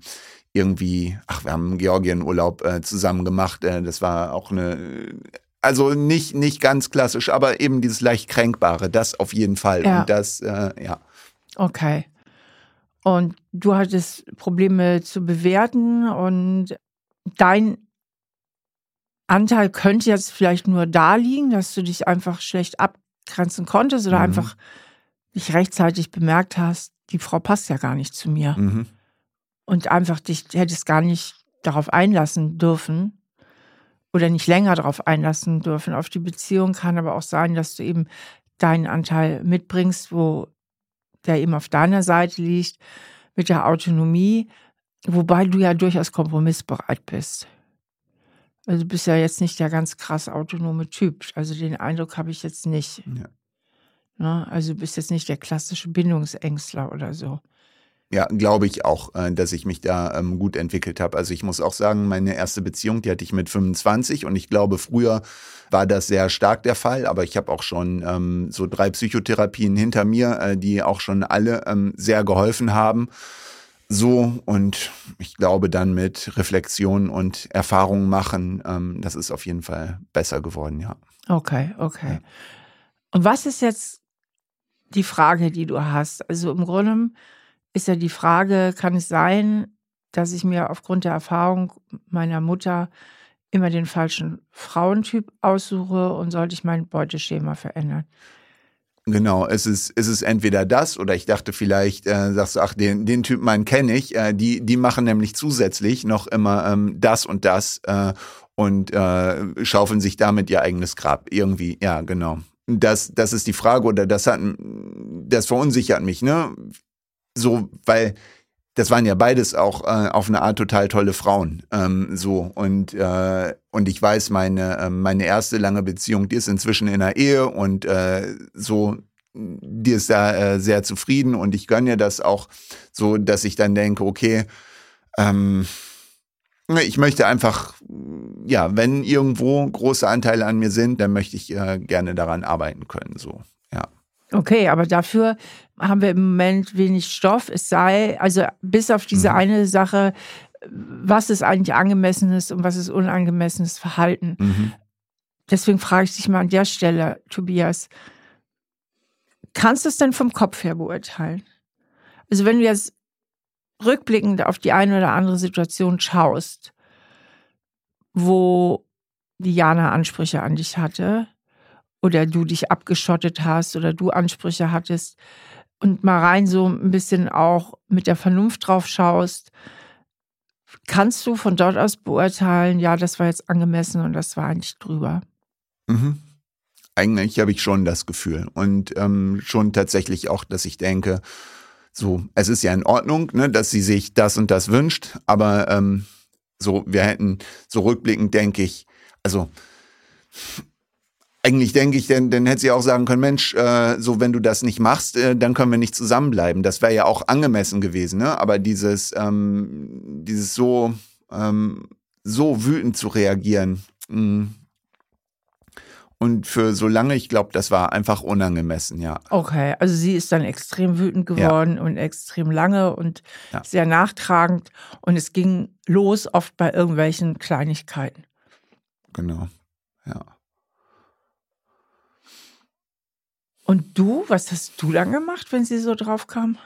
irgendwie, ach, wir haben einen Georgien-Urlaub äh, zusammen gemacht. Äh, das war auch eine, also nicht, nicht ganz klassisch, aber eben dieses leicht Kränkbare, das auf jeden Fall. Ja. Und das, äh, ja. Okay. Und du hattest Probleme zu bewerten und dein Anteil könnte jetzt vielleicht nur da liegen, dass du dich einfach schlecht abgrenzen konntest oder mhm. einfach nicht rechtzeitig bemerkt hast, die Frau passt ja gar nicht zu mir. Mhm und einfach dich hättest gar nicht darauf einlassen dürfen oder nicht länger darauf einlassen dürfen auf die Beziehung. Kann aber auch sein, dass du eben deinen Anteil mitbringst, wo der eben auf deiner Seite liegt, mit der Autonomie, wobei du ja durchaus kompromissbereit bist. Also du bist ja jetzt nicht der ganz krass autonome Typ. Also den Eindruck habe ich jetzt nicht. Ja. Ne? also du bist jetzt nicht der klassische Bindungsängstler oder so. Ja, glaube ich auch, äh, dass ich mich da ähm, gut entwickelt habe. Also ich muss auch sagen, meine erste Beziehung, die hatte ich mit 25 und ich glaube, früher war das sehr stark der Fall, aber ich habe auch schon ähm, so drei Psychotherapien hinter mir, äh, die auch schon alle ähm, sehr geholfen haben. So und ich glaube dann mit Reflexion und Erfahrungen machen, das ist auf jeden Fall besser geworden, ja. Okay, okay. Ja. Und was ist jetzt die Frage, die du hast? Also im Grunde ist ja die Frage, kann es sein, dass ich mir aufgrund der Erfahrung meiner Mutter immer den falschen Frauentyp aussuche und sollte ich mein Beuteschema verändern? Genau, es ist, es ist entweder das oder ich dachte vielleicht, äh, sagst du, ach, den, den Typ meinen kenne ich, äh, die, die machen nämlich zusätzlich noch immer ähm, das und das äh, und äh, schaufeln sich damit ihr eigenes Grab. Irgendwie, ja, genau. Das, das ist die Frage oder das hat, das verunsichert mich, ne? So, weil das waren ja beides auch äh, auf eine Art total tolle Frauen. Ähm, so und äh, und ich weiß, meine äh, meine erste lange Beziehung, die ist inzwischen in einer Ehe und äh, so, die ist da äh, sehr zufrieden und ich gönne ihr das auch so, dass ich dann denke, okay, ähm, ich möchte einfach, ja, wenn irgendwo große Anteile an mir sind, dann möchte ich äh, gerne daran arbeiten können. So, ja. Okay, aber dafür haben wir im Moment wenig Stoff. Es sei, also bis auf diese mhm. eine Sache, was ist eigentlich angemessenes und was ist unangemessenes Verhalten. Mhm. Deswegen frage ich dich mal an der Stelle, Tobias, kannst du es denn vom Kopf her beurteilen? Also wenn du jetzt rückblickend auf die eine oder andere Situation schaust, wo Diana Ansprüche an dich hatte, oder du dich abgeschottet hast oder du Ansprüche hattest und mal rein so ein bisschen auch mit der Vernunft drauf schaust, kannst du von dort aus beurteilen, ja, das war jetzt angemessen und das war eigentlich drüber. Mhm. Eigentlich habe ich schon das Gefühl und ähm, schon tatsächlich auch, dass ich denke, so, es ist ja in Ordnung, ne, dass sie sich das und das wünscht, aber ähm, so, wir hätten so rückblickend, denke ich, also eigentlich denke ich, denn, dann hätte sie auch sagen können, Mensch, äh, so wenn du das nicht machst, äh, dann können wir nicht zusammenbleiben. Das wäre ja auch angemessen gewesen, ne? Aber dieses, ähm, dieses so, ähm, so wütend zu reagieren. Mh. Mm. Und für so lange, ich glaube, das war einfach unangemessen, ja. Okay, also sie ist dann extrem wütend geworden ja. und extrem lange und ja. sehr nachtragend. Und es ging los oft bei irgendwelchen Kleinigkeiten. Genau, ja. Und du, was hast du dann gemacht, wenn sie so drauf kam?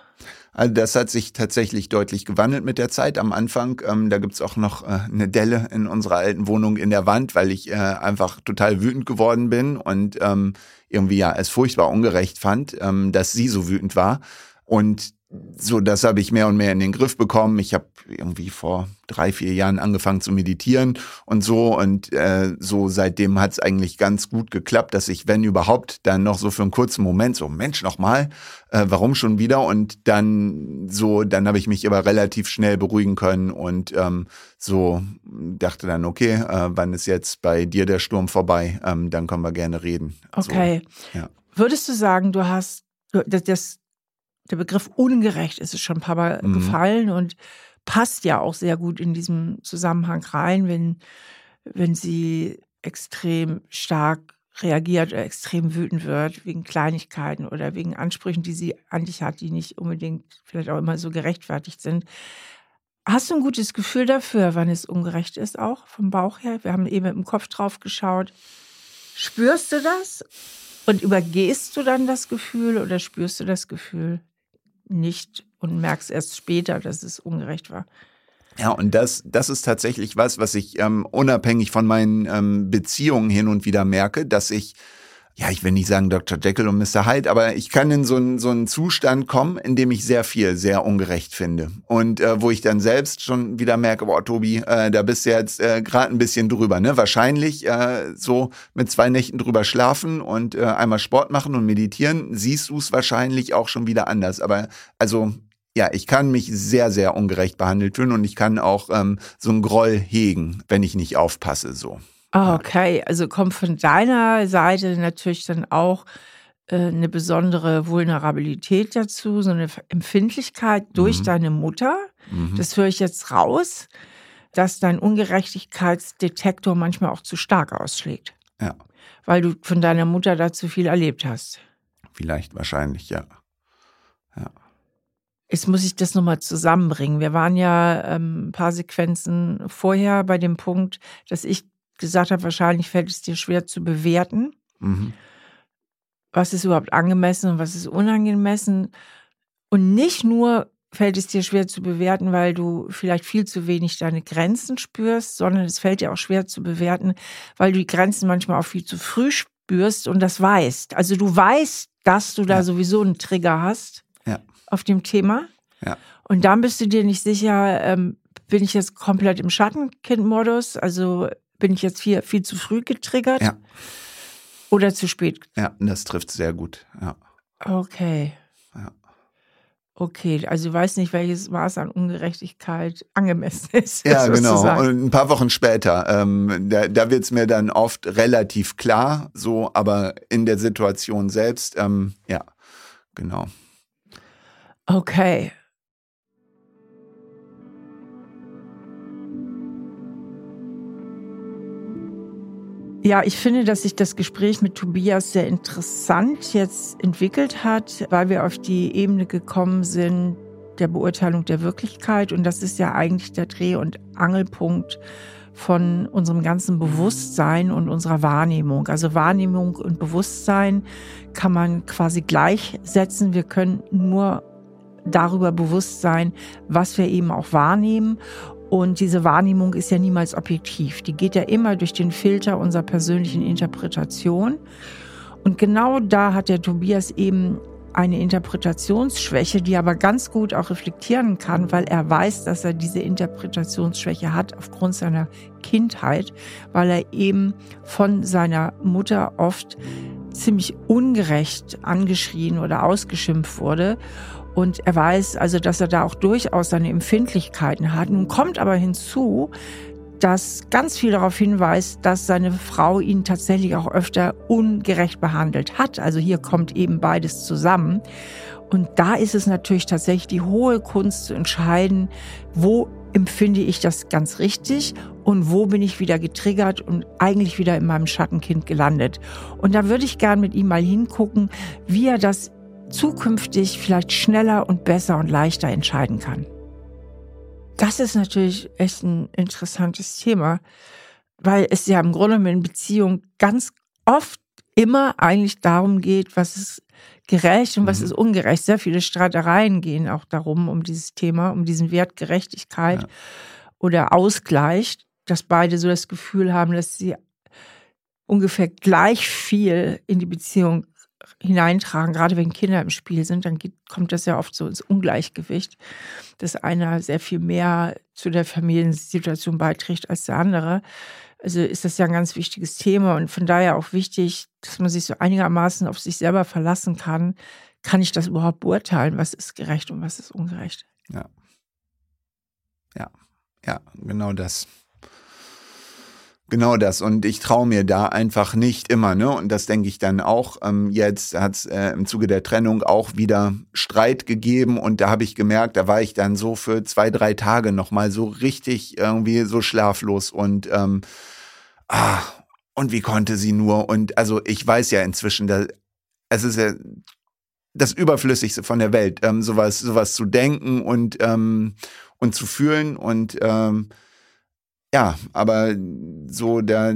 Also das hat sich tatsächlich deutlich gewandelt mit der Zeit. Am Anfang, ähm, da gibt's auch noch äh, eine Delle in unserer alten Wohnung in der Wand, weil ich äh, einfach total wütend geworden bin und ähm, irgendwie ja es furchtbar ungerecht fand, ähm, dass sie so wütend war. Und so, das habe ich mehr und mehr in den Griff bekommen. Ich habe irgendwie vor drei, vier Jahren angefangen zu meditieren und so. Und äh, so seitdem hat es eigentlich ganz gut geklappt, dass ich, wenn überhaupt, dann noch so für einen kurzen Moment so, Mensch, nochmal, äh, warum schon wieder? Und dann so, dann habe ich mich aber relativ schnell beruhigen können und ähm, so dachte dann, okay, äh, wann ist jetzt bei dir der Sturm vorbei? Ähm, dann können wir gerne reden. Okay. So, ja. Würdest du sagen, du hast das, das der Begriff ungerecht ist es schon ein paar Mal mhm. gefallen und passt ja auch sehr gut in diesem Zusammenhang rein, wenn, wenn sie extrem stark reagiert oder extrem wütend wird wegen Kleinigkeiten oder wegen Ansprüchen, die sie an dich hat, die nicht unbedingt vielleicht auch immer so gerechtfertigt sind. Hast du ein gutes Gefühl dafür, wann es ungerecht ist, auch vom Bauch her? Wir haben eben mit dem Kopf drauf geschaut. Spürst du das? Und übergehst du dann das Gefühl oder spürst du das Gefühl? Nicht und merkst erst später, dass es ungerecht war. Ja, und das, das ist tatsächlich was, was ich ähm, unabhängig von meinen ähm, Beziehungen hin und wieder merke, dass ich ja, ich will nicht sagen Dr. Jekyll und Mr. Hyde, aber ich kann in so einen, so einen Zustand kommen, in dem ich sehr viel sehr ungerecht finde. Und äh, wo ich dann selbst schon wieder merke, boah, Tobi, äh, da bist du jetzt äh, gerade ein bisschen drüber. Ne? Wahrscheinlich äh, so mit zwei Nächten drüber schlafen und äh, einmal Sport machen und meditieren, siehst du es wahrscheinlich auch schon wieder anders. Aber also ja, ich kann mich sehr, sehr ungerecht behandelt fühlen und ich kann auch ähm, so einen Groll hegen, wenn ich nicht aufpasse. So. Ah, okay, also kommt von deiner Seite natürlich dann auch äh, eine besondere Vulnerabilität dazu, so eine Empfindlichkeit durch mhm. deine Mutter. Mhm. Das höre ich jetzt raus, dass dein Ungerechtigkeitsdetektor manchmal auch zu stark ausschlägt. Ja. Weil du von deiner Mutter da zu viel erlebt hast. Vielleicht, wahrscheinlich, ja. Ja. Jetzt muss ich das nochmal zusammenbringen. Wir waren ja ähm, ein paar Sequenzen vorher bei dem Punkt, dass ich gesagt habe, wahrscheinlich fällt es dir schwer zu bewerten. Mhm. Was ist überhaupt angemessen und was ist unangemessen? Und nicht nur fällt es dir schwer zu bewerten, weil du vielleicht viel zu wenig deine Grenzen spürst, sondern es fällt dir auch schwer zu bewerten, weil du die Grenzen manchmal auch viel zu früh spürst und das weißt. Also du weißt, dass du da ja. sowieso einen Trigger hast ja. auf dem Thema. Ja. Und dann bist du dir nicht sicher, ähm, bin ich jetzt komplett im Schattenkind-Modus? Also bin ich jetzt viel, viel zu früh getriggert? Ja. Oder zu spät? Ja, das trifft sehr gut. Ja. Okay. Ja. Okay, also du weißt nicht, welches Maß an Ungerechtigkeit angemessen ist. Ja, genau. Und ein paar Wochen später, ähm, da, da wird es mir dann oft relativ klar, so, aber in der Situation selbst, ähm, ja, genau. Okay. Ja, ich finde, dass sich das Gespräch mit Tobias sehr interessant jetzt entwickelt hat, weil wir auf die Ebene gekommen sind der Beurteilung der Wirklichkeit. Und das ist ja eigentlich der Dreh- und Angelpunkt von unserem ganzen Bewusstsein und unserer Wahrnehmung. Also Wahrnehmung und Bewusstsein kann man quasi gleichsetzen. Wir können nur darüber bewusst sein, was wir eben auch wahrnehmen. Und diese Wahrnehmung ist ja niemals objektiv. Die geht ja immer durch den Filter unserer persönlichen Interpretation. Und genau da hat der Tobias eben eine Interpretationsschwäche, die er aber ganz gut auch reflektieren kann, weil er weiß, dass er diese Interpretationsschwäche hat aufgrund seiner Kindheit, weil er eben von seiner Mutter oft ziemlich ungerecht angeschrien oder ausgeschimpft wurde. Und er weiß also, dass er da auch durchaus seine Empfindlichkeiten hat. Nun kommt aber hinzu, dass ganz viel darauf hinweist, dass seine Frau ihn tatsächlich auch öfter ungerecht behandelt hat. Also hier kommt eben beides zusammen. Und da ist es natürlich tatsächlich die hohe Kunst zu entscheiden, wo empfinde ich das ganz richtig und wo bin ich wieder getriggert und eigentlich wieder in meinem Schattenkind gelandet. Und da würde ich gern mit ihm mal hingucken, wie er das zukünftig vielleicht schneller und besser und leichter entscheiden kann. Das ist natürlich echt ein interessantes Thema, weil es ja im Grunde in Beziehungen ganz oft immer eigentlich darum geht, was ist gerecht und was mhm. ist ungerecht. Sehr viele Streitereien gehen auch darum, um dieses Thema, um diesen Wert Gerechtigkeit ja. oder Ausgleich, dass beide so das Gefühl haben, dass sie ungefähr gleich viel in die Beziehung hineintragen, gerade wenn Kinder im Spiel sind, dann geht, kommt das ja oft so ins Ungleichgewicht, dass einer sehr viel mehr zu der Familiensituation beiträgt als der andere. Also ist das ja ein ganz wichtiges Thema und von daher auch wichtig, dass man sich so einigermaßen auf sich selber verlassen kann. Kann ich das überhaupt beurteilen? Was ist gerecht und was ist ungerecht? Ja. Ja, ja, genau das. Genau das. Und ich traue mir da einfach nicht immer, ne? Und das denke ich dann auch. Ähm, jetzt hat es äh, im Zuge der Trennung auch wieder Streit gegeben und da habe ich gemerkt, da war ich dann so für zwei, drei Tage nochmal so richtig irgendwie so schlaflos und ähm, ah, und wie konnte sie nur? Und also ich weiß ja inzwischen, da, es ist ja das Überflüssigste von der Welt, ähm, sowas, sowas zu denken und, ähm, und zu fühlen und ähm, ja, aber so, da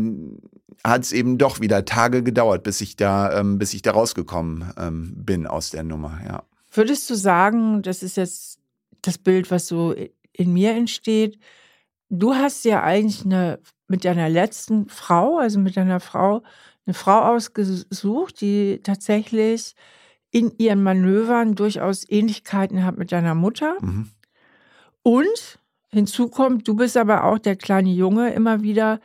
hat es eben doch wieder Tage gedauert, bis ich da, ähm, bis ich da rausgekommen ähm, bin aus der Nummer, ja. Würdest du sagen, das ist jetzt das Bild, was so in mir entsteht, du hast ja eigentlich eine, mit deiner letzten Frau, also mit deiner Frau, eine Frau ausgesucht, die tatsächlich in ihren Manövern durchaus Ähnlichkeiten hat mit deiner Mutter. Mhm. Und Hinzu kommt, du bist aber auch der kleine Junge immer wieder,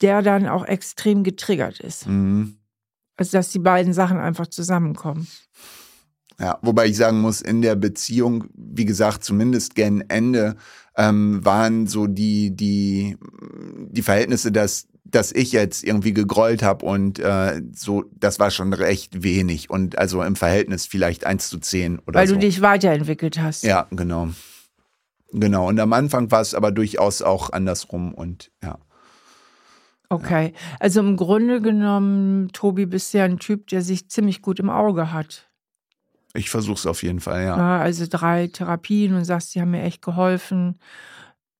der dann auch extrem getriggert ist. Mhm. Also, dass die beiden Sachen einfach zusammenkommen. Ja, wobei ich sagen muss, in der Beziehung, wie gesagt, zumindest gen Ende, ähm, waren so die, die, die Verhältnisse, dass, dass ich jetzt irgendwie gegrollt habe und äh, so, das war schon recht wenig. Und also im Verhältnis vielleicht 1 zu 10 oder Weil so. du dich weiterentwickelt hast. Ja, genau. Genau, und am Anfang war es aber durchaus auch andersrum und ja. Okay, ja. also im Grunde genommen, Tobi, bist du ja ein Typ, der sich ziemlich gut im Auge hat. Ich versuche es auf jeden Fall, ja. ja. Also drei Therapien und sagst, die haben mir echt geholfen.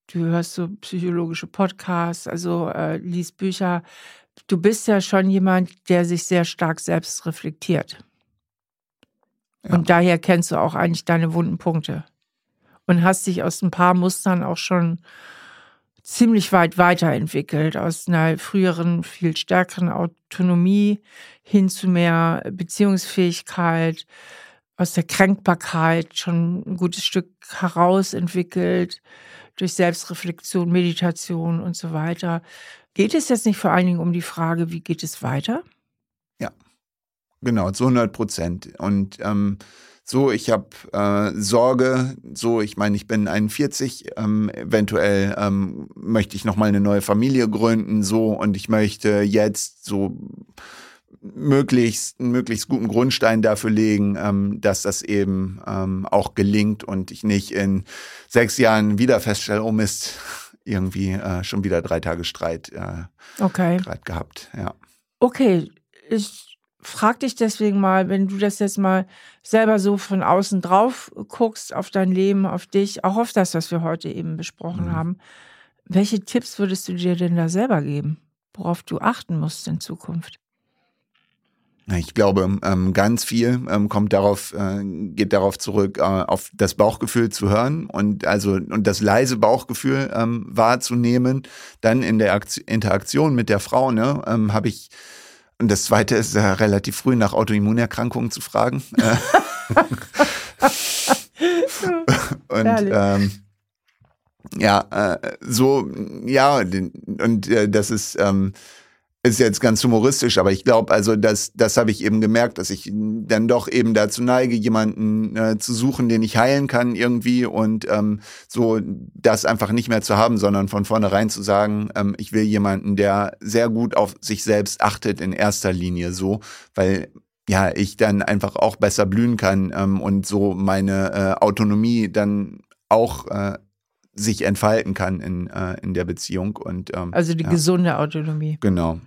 Du hörst so psychologische Podcasts, also äh, liest Bücher. Du bist ja schon jemand, der sich sehr stark selbst reflektiert. Ja. Und daher kennst du auch eigentlich deine wunden Punkte und hast dich aus ein paar Mustern auch schon ziemlich weit weiterentwickelt, aus einer früheren, viel stärkeren Autonomie hin zu mehr Beziehungsfähigkeit, aus der Kränkbarkeit schon ein gutes Stück herausentwickelt, durch Selbstreflexion, Meditation und so weiter. Geht es jetzt nicht vor allen Dingen um die Frage, wie geht es weiter? Ja, genau, zu 100 Prozent. Und ähm, so, ich habe äh, Sorge, so, ich meine, ich bin 41, ähm, eventuell ähm, möchte ich nochmal eine neue Familie gründen, so, und ich möchte jetzt so möglichst einen möglichst guten Grundstein dafür legen, ähm, dass das eben ähm, auch gelingt und ich nicht in sechs Jahren wieder feststelle, oh Mist, irgendwie äh, schon wieder drei Tage Streit, äh, okay. Streit gehabt. Ja. Okay, ich frag dich deswegen mal, wenn du das jetzt mal selber so von außen drauf guckst, auf dein Leben, auf dich, auch auf das, was wir heute eben besprochen mhm. haben, welche Tipps würdest du dir denn da selber geben, worauf du achten musst in Zukunft? Ich glaube, ähm, ganz viel ähm, kommt darauf, äh, geht darauf zurück, äh, auf das Bauchgefühl zu hören und also und das leise Bauchgefühl ähm, wahrzunehmen. Dann in der Interaktion mit der Frau, ne, habe ich Und das zweite ist äh, relativ früh nach Autoimmunerkrankungen zu fragen. und ähm, ja, äh, so, ja, und äh, das ist, ähm, ist jetzt ganz humoristisch, aber ich glaube, also das, das habe ich eben gemerkt, dass ich dann doch eben dazu neige, jemanden äh, zu suchen, den ich heilen kann irgendwie und ähm, so das einfach nicht mehr zu haben, sondern von vornherein zu sagen, ähm, ich will jemanden, der sehr gut auf sich selbst achtet in erster Linie so, weil ja ich dann einfach auch besser blühen kann ähm, und so meine äh, Autonomie dann auch äh, sich entfalten kann in, äh, in der Beziehung und ähm, also die ja. gesunde Autonomie. Genau.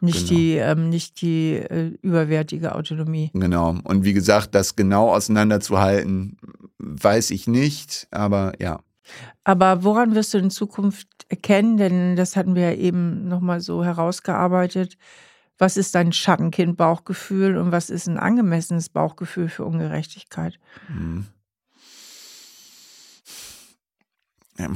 Nicht Genau. die, ähm, nicht die äh, überwertige Autonomie. Genau. Und wie gesagt, das genau auseinanderzuhalten, weiß ich nicht, aber ja. Aber woran wirst du in Zukunft erkennen? Denn das hatten wir ja eben nochmal so herausgearbeitet. Was ist dein Schattenkind-Bauchgefühl und was ist ein angemessenes Bauchgefühl für Ungerechtigkeit? Hm. Ja,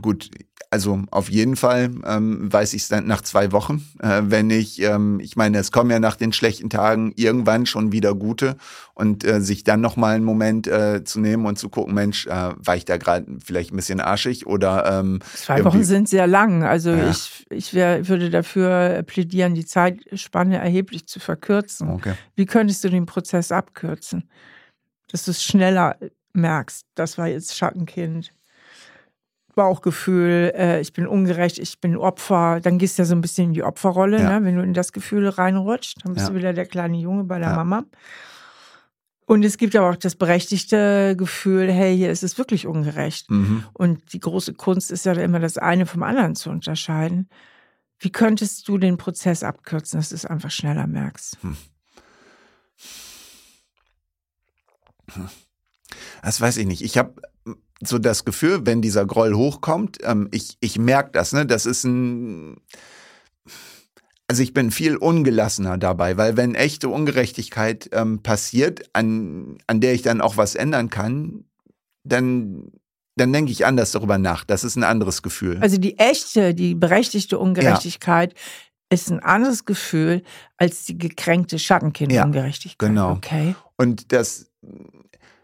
gut, also auf jeden Fall ähm, weiß ich es dann nach zwei Wochen, äh, wenn ich, ähm, ich meine, es kommen ja nach den schlechten Tagen irgendwann schon wieder gute und äh, sich dann noch mal einen Moment äh, zu nehmen und zu gucken, Mensch, äh, war ich da gerade vielleicht ein bisschen arschig oder ähm, Zwei Wochen sind sehr lang. Also Ja. ich, ich wär, würde dafür plädieren, die Zeitspanne erheblich zu verkürzen. okay. Wie könntest du den Prozess abkürzen? Dass du es schneller merkst. Das war jetzt Schattenkind. Bauchgefühl, äh, ich bin ungerecht, ich bin Opfer. Dann gehst du ja so ein bisschen in die Opferrolle, Ja. ne? wenn du in das Gefühl reinrutscht. Dann bist Ja. du wieder der kleine Junge bei der Ja. Mama. Und es gibt aber auch das berechtigte Gefühl, hey, hier ist es wirklich ungerecht. Mhm. Und die große Kunst ist ja immer das eine vom anderen zu unterscheiden. Wie könntest du den Prozess abkürzen, dass du es einfach schneller merkst? Das weiß ich nicht. Ich habe so das Gefühl, wenn dieser Groll hochkommt, ähm, ich, ich merke das, ne? Das ist ein. Also ich bin viel ungelassener dabei, weil wenn echte Ungerechtigkeit ähm, passiert, an, an der ich dann auch was ändern kann, dann, dann denke ich anders darüber nach. Das ist ein anderes Gefühl. Also die echte, die berechtigte Ungerechtigkeit ist ein anderes Gefühl als die gekränkte Schattenkind-Ungerechtigkeit. genau. Okay. Und das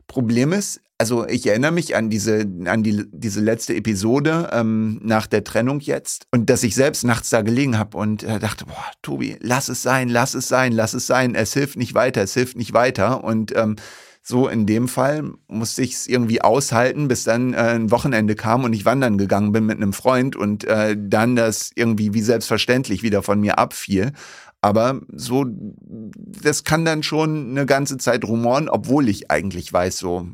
Problem ist, also ich erinnere mich an diese, an die, diese letzte Episode ähm, nach der Trennung jetzt und dass ich selbst nachts da gelegen habe und äh, dachte, boah, Tobi, lass es sein, lass es sein, lass es sein, es hilft nicht weiter, es hilft nicht weiter. Und ähm, so in dem Fall musste ich es irgendwie aushalten, bis dann äh, ein Wochenende kam und ich wandern gegangen bin mit einem Freund und äh, dann das irgendwie wie selbstverständlich wieder von mir abfiel. Aber so, das kann dann schon eine ganze Zeit rumoren, obwohl ich eigentlich weiß, so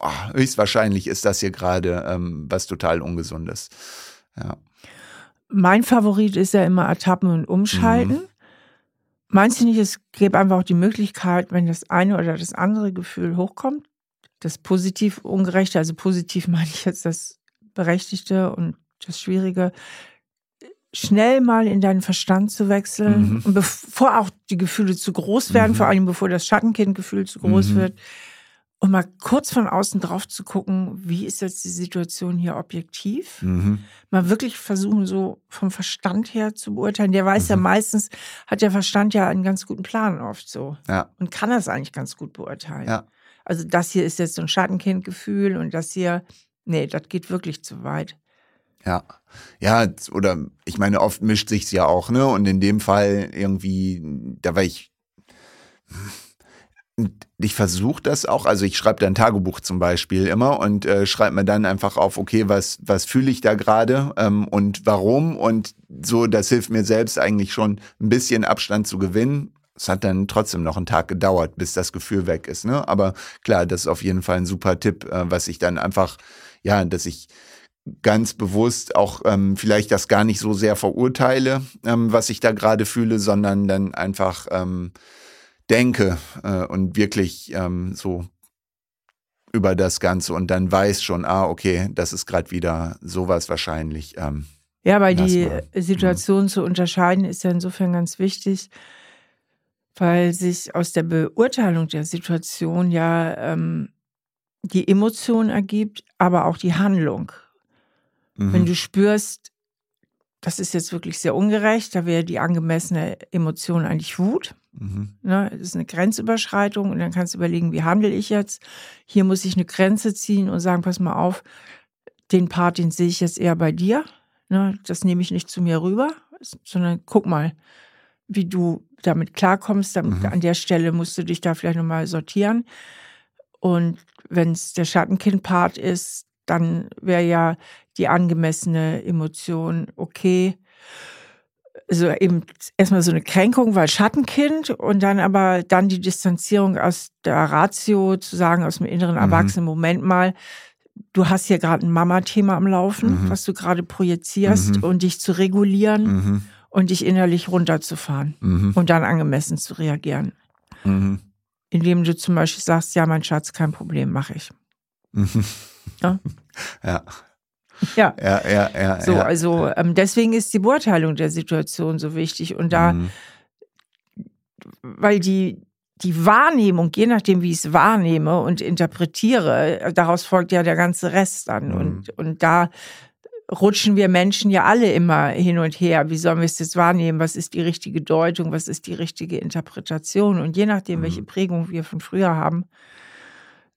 oh, höchstwahrscheinlich ist das hier gerade ähm, was total Ungesundes. Ja. Mein Favorit ist ja immer Ertappen und Umschalten. Mhm. Meinst du nicht, es gäbe einfach auch die Möglichkeit, wenn das eine oder das andere Gefühl hochkommt, das positiv Ungerechte, also positiv meine ich jetzt das Berechtigte und das Schwierige, schnell mal in deinen Verstand zu wechseln, Mhm. und bevor auch die Gefühle zu groß werden, Mhm. vor allem bevor das Schattenkindgefühl zu groß Mhm. wird, und mal kurz von außen drauf zu gucken, wie ist jetzt die Situation hier objektiv? Mhm. mal wirklich versuchen, so vom Verstand her zu beurteilen. Der weiß ja Mhm. meistens, hat der Verstand ja einen ganz guten Plan oft so Ja. und kann das eigentlich ganz gut beurteilen. Ja. Also das hier ist jetzt so ein Schattenkindgefühl und das hier, nee, das geht wirklich zu weit. Ja. Ja, oder ich meine, oft mischt sich's ja auch, ne? Und in dem Fall irgendwie, da war ich. Ich versuche das auch, also ich schreibe dann Tagebuch zum Beispiel immer und äh, schreibe mir dann einfach auf, okay, was, was fühle ich da gerade ähm, und warum und so, das hilft mir selbst eigentlich schon ein bisschen Abstand zu gewinnen. Es hat dann trotzdem noch einen Tag gedauert, bis das Gefühl weg ist, ne? Aber klar, das ist auf jeden Fall ein super Tipp, äh, was ich dann einfach, ja, dass ich ganz bewusst auch ähm, vielleicht das gar nicht so sehr verurteile, ähm, was ich da gerade fühle, sondern dann einfach ähm, denke äh, und wirklich ähm, so über das Ganze und dann weiß schon, ah, okay, das ist gerade wieder sowas wahrscheinlich. Ähm, Ja, weil die mal. Situation zu unterscheiden ist ja insofern ganz wichtig, weil sich aus der Beurteilung der Situation ja ähm, die Emotion ergibt, aber auch die Handlung. mhm. Wenn du spürst, das ist jetzt wirklich sehr ungerecht, da wäre die angemessene Emotion eigentlich Wut. Mhm. Ne, das ist eine Grenzüberschreitung und dann kannst du überlegen, wie handle ich jetzt? Hier muss ich eine Grenze ziehen und sagen, pass mal auf, den Part, den sehe ich jetzt eher bei dir. Ne, das nehme ich nicht zu mir rüber, sondern guck mal, wie du damit klarkommst. Dann, mhm. An der Stelle musst du dich da vielleicht nochmal sortieren. Und wenn es der Schattenkind-Part ist, dann wäre ja die angemessene Emotion okay. Also eben erstmal so eine Kränkung, weil Schattenkind und dann aber dann die Distanzierung aus der Ratio, zu sagen, aus dem inneren mhm. Erwachsenen, Moment mal, du hast hier gerade ein Mama-Thema am Laufen, mhm. was du gerade projizierst mhm. und dich zu regulieren mhm. und dich innerlich runterzufahren mhm. und dann angemessen zu reagieren. Indem du zum Beispiel sagst, ja, mein Schatz, kein Problem, mache ich. Ja. ja. Ja. Ja, ja, ja. So, ja. also ähm, deswegen ist die Beurteilung der Situation so wichtig. Und da, mhm. weil die, die Wahrnehmung, je nachdem, wie ich es wahrnehme und interpretiere, daraus folgt ja der ganze Rest dann. Mhm. Und, und da rutschen wir Menschen ja alle immer hin und her. Wie sollen wir es jetzt wahrnehmen? Was ist die richtige Deutung? Was ist die richtige Interpretation? Und je nachdem, mhm. welche Prägung wir von früher haben,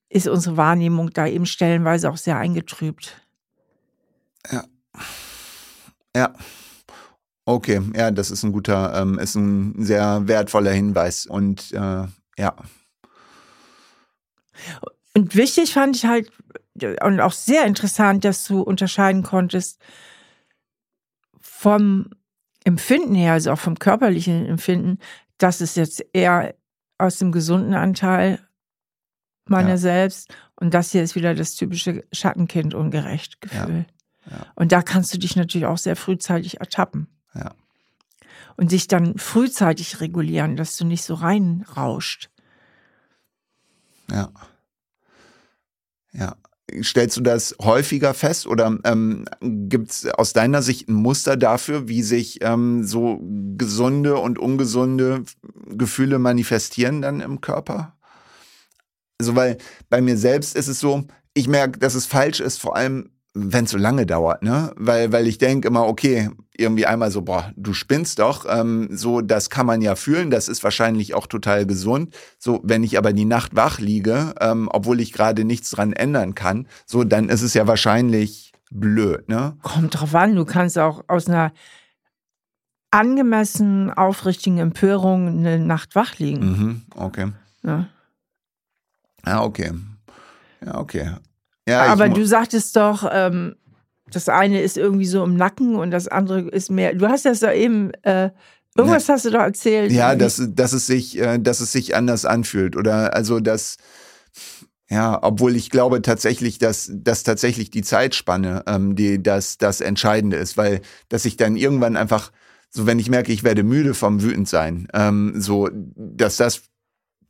ist unsere Wahrnehmung da eben stellenweise auch sehr eingetrübt. Ja. Ja. Okay, ja, das ist ein guter, ähm, ist ein sehr wertvoller Hinweis und äh, ja. Und wichtig fand ich halt und auch sehr interessant, dass du unterscheiden konntest vom Empfinden her, also auch vom körperlichen Empfinden, dass es jetzt eher aus dem gesunden Anteil meiner ja. selbst. Und das hier ist wieder das typische Schattenkind ungerecht Gefühl. Ja. Ja. Und da kannst du dich natürlich auch sehr frühzeitig ertappen. Ja. Und dich dann frühzeitig regulieren, dass du nicht so reinrauscht. Ja. Ja. Stellst du das häufiger fest oder ähm, gibt es aus deiner Sicht ein Muster dafür, wie sich ähm, so gesunde und ungesunde Gefühle manifestieren dann im Körper? Also, weil bei mir selbst ist es so, ich merke, dass es falsch ist, vor allem, wenn es so lange dauert, ne? Weil, weil ich denke immer, okay, irgendwie einmal so, boah, du spinnst doch. Ähm, so, das kann man ja fühlen, das ist wahrscheinlich auch total gesund. So, wenn ich aber die Nacht wach liege, ähm, obwohl ich gerade nichts dran ändern kann, so, dann ist es ja wahrscheinlich blöd, ne? Kommt drauf an, du kannst auch aus einer angemessen aufrichtigen Empörung eine Nacht wach liegen. Mhm, okay. Ja. Ja, okay. Ja, okay. Ja, Aber du sagtest doch, ähm, das eine ist irgendwie so im Nacken und das andere ist mehr. Du hast das da eben. Äh, Irgendwas ja. hast du doch erzählt. Ja, dass, dass, es sich, äh, dass es sich anders anfühlt. Oder also dass, ja, obwohl ich glaube tatsächlich, dass, dass tatsächlich die Zeitspanne, ähm, die das, das Entscheidende ist, weil dass ich dann irgendwann einfach, so wenn ich merke, ich werde müde vom Wütendsein, ähm, so, dass das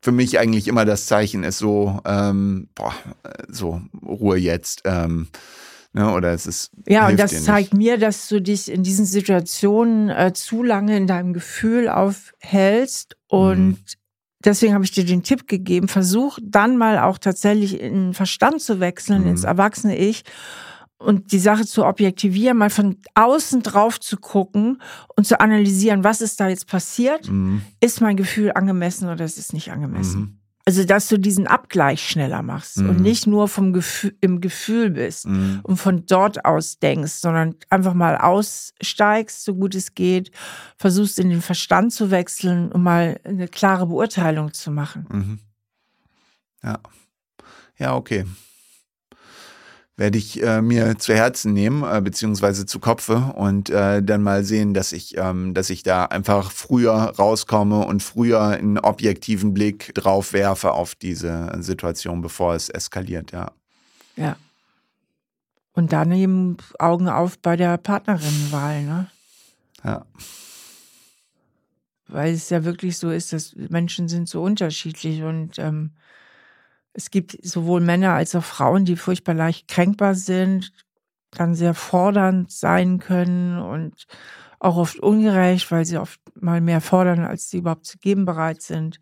für mich eigentlich immer das Zeichen ist, so, ähm, boah, so Ruhe jetzt. Ähm, ne, oder es ist. Ja, und das zeigt mir, dass du dich in diesen Situationen äh, zu lange in deinem Gefühl aufhältst und mhm. Deswegen habe ich dir den Tipp gegeben, versuch dann mal auch tatsächlich in den Verstand zu wechseln, mhm. ins erwachsene Ich und die Sache zu objektivieren, mal von außen drauf zu gucken und zu analysieren, was ist da jetzt passiert? Mhm. Ist mein Gefühl angemessen oder ist es nicht angemessen? Mhm. Also, dass du diesen Abgleich schneller machst mhm. und nicht nur vom Gefühl, im Gefühl bist mhm. und von dort aus denkst, sondern einfach mal aussteigst, so gut es geht, versuchst in den Verstand zu wechseln, um mal eine klare Beurteilung zu machen. Mhm. Ja. Ja, okay werde ich äh, mir zu Herzen nehmen, äh, beziehungsweise zu Kopfe und äh, dann mal sehen, dass ich, ähm, dass ich da einfach früher rauskomme und früher einen objektiven Blick drauf werfe auf diese Situation, bevor es eskaliert, ja. Ja. Und dann eben Augen auf bei der Partnerinnenwahl, ne? Ja. Weil es ja wirklich so ist, dass Menschen sind so unterschiedlich und ähm, es gibt sowohl Männer als auch Frauen, die furchtbar leicht kränkbar sind, dann sehr fordernd sein können und auch oft ungerecht, weil sie oft mal mehr fordern, als sie überhaupt zu geben bereit sind.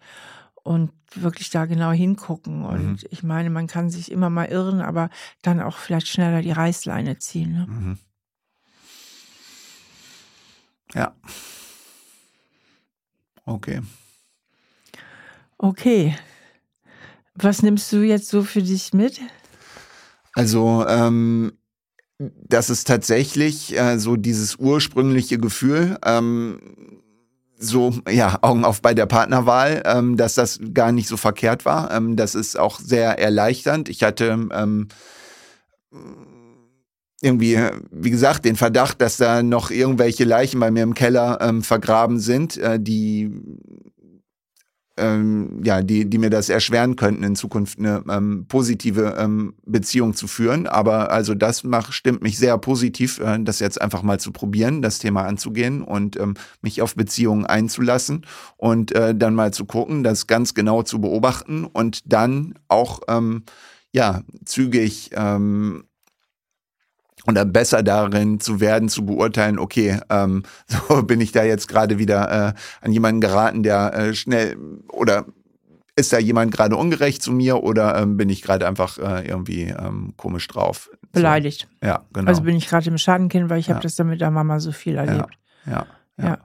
Und wirklich da genau hingucken. Und mhm. ich meine, man kann sich immer mal irren, aber dann auch vielleicht schneller die Reißleine ziehen. Ne? Mhm. Ja. Okay. Okay. Was nimmst du jetzt so für dich mit? Also, ähm, das ist tatsächlich äh, so dieses ursprüngliche Gefühl, ähm, so, ja, Augen auf bei der Partnerwahl, ähm, dass das gar nicht so verkehrt war. Ähm, das ist auch sehr erleichternd. Ich hatte ähm, irgendwie, wie gesagt, den Verdacht, dass da noch irgendwelche Leichen bei mir im Keller ähm, vergraben sind, äh, die ähm, ja, die, die mir das erschweren könnten, in Zukunft eine ähm, positive ähm, Beziehung zu führen. Aber also das macht, stimmt mich sehr positiv, äh, das jetzt einfach mal zu probieren, das Thema anzugehen und ähm, mich auf Beziehungen einzulassen und äh, dann mal zu gucken, das ganz genau zu beobachten und dann auch ähm, ja zügig ähm, oder besser darin zu werden, zu beurteilen, okay, ähm, so bin ich da jetzt gerade wieder äh, an jemanden geraten, der äh, schnell oder ist da jemand gerade ungerecht zu mir oder ähm, bin ich gerade einfach äh, irgendwie ähm, komisch drauf? Beleidigt. So. Ja, genau. Also bin ich gerade im Schadenkind, weil ich ja. habe das dann mit der Mama so viel erlebt. Ja, ja. ja.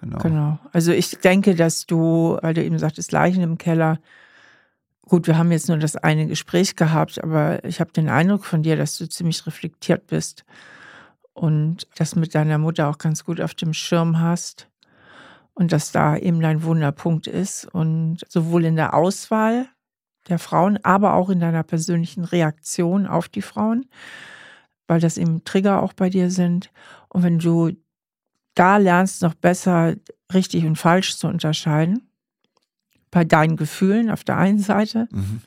Genau. genau. Also ich denke, dass du, weil du eben sagtest, Leichen im Keller, Gut, wir haben jetzt nur das eine Gespräch gehabt, aber ich habe den Eindruck von dir, dass du ziemlich reflektiert bist und das mit deiner Mutter auch ganz gut auf dem Schirm hast und dass da eben dein Wunderpunkt ist und sowohl in der Auswahl der Frauen, aber auch in deiner persönlichen Reaktion auf die Frauen, weil das eben Trigger auch bei dir sind. Und wenn du da lernst, noch besser richtig und falsch zu unterscheiden, bei deinen Gefühlen auf der einen Seite, mhm.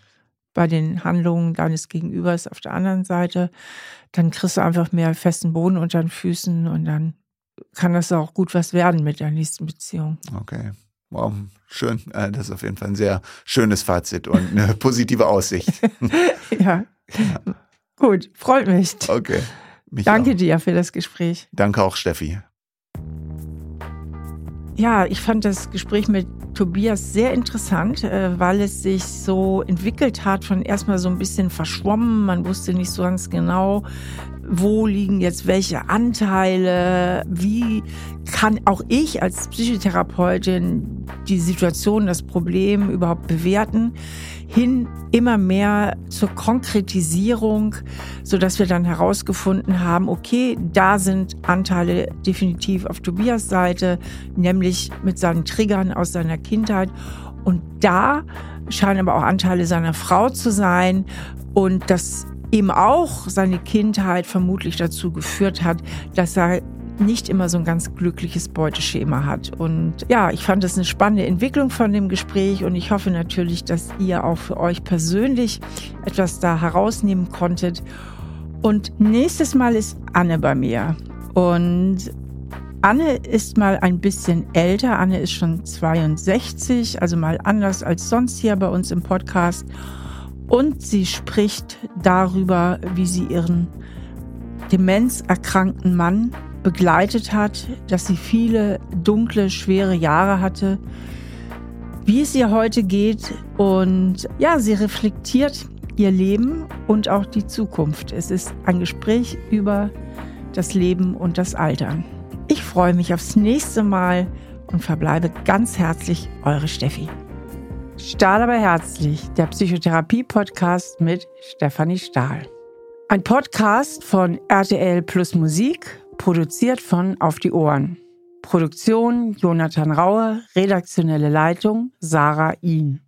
bei den Handlungen deines Gegenübers auf der anderen Seite, dann kriegst du einfach mehr festen Boden unter den Füßen und dann kann das auch gut was werden mit der nächsten Beziehung. Okay. Wow, schön. Äh, das ist auf jeden Fall ein sehr schönes Fazit und eine positive Aussicht. ja. ja. Gut, freut mich. Okay. Mich Danke auch. dir für das Gespräch. Danke auch, Steffi. Ja, ich fand das Gespräch mit Tobias sehr interessant, äh, weil es sich so entwickelt hat von erstmal so ein bisschen verschwommen. Man wusste nicht so ganz genau, wo liegen jetzt welche Anteile, wie kann auch ich als Psychotherapeutin die Situation, das Problem überhaupt bewerten, hin immer mehr zur Konkretisierung, so dass wir dann herausgefunden haben, okay, da sind Anteile definitiv auf Tobias Seite, nämlich mit seinen Triggern aus seiner Kindheit. Und da scheinen aber auch Anteile seiner Frau zu sein. Und das ihm auch seine Kindheit vermutlich dazu geführt hat, dass er nicht immer so ein ganz glückliches Beuteschema hat. Und ja, ich fand das eine spannende Entwicklung von dem Gespräch und ich hoffe natürlich, dass ihr auch für euch persönlich etwas da herausnehmen konntet. Und nächstes Mal ist Anne bei mir. Und Anne ist mal ein bisschen älter. Anne ist schon 62, also mal anders als sonst hier bei uns im Podcast. Und sie spricht darüber, wie sie ihren demenzerkrankten Mann begleitet hat, dass sie viele dunkle, schwere Jahre hatte, wie es ihr heute geht und ja, sie reflektiert ihr Leben und auch die Zukunft. Es ist ein Gespräch über das Leben und das Altern. Ich freue mich aufs nächste Mal und verbleibe ganz herzlich eure Steffi. Stahl aber herzlich, der Psychotherapie-Podcast mit Stefanie Stahl. Ein Podcast von RTL Plus Musik, produziert von Auf die Ohren. Produktion Jonathan Raue, redaktionelle Leitung Sarah Ihn.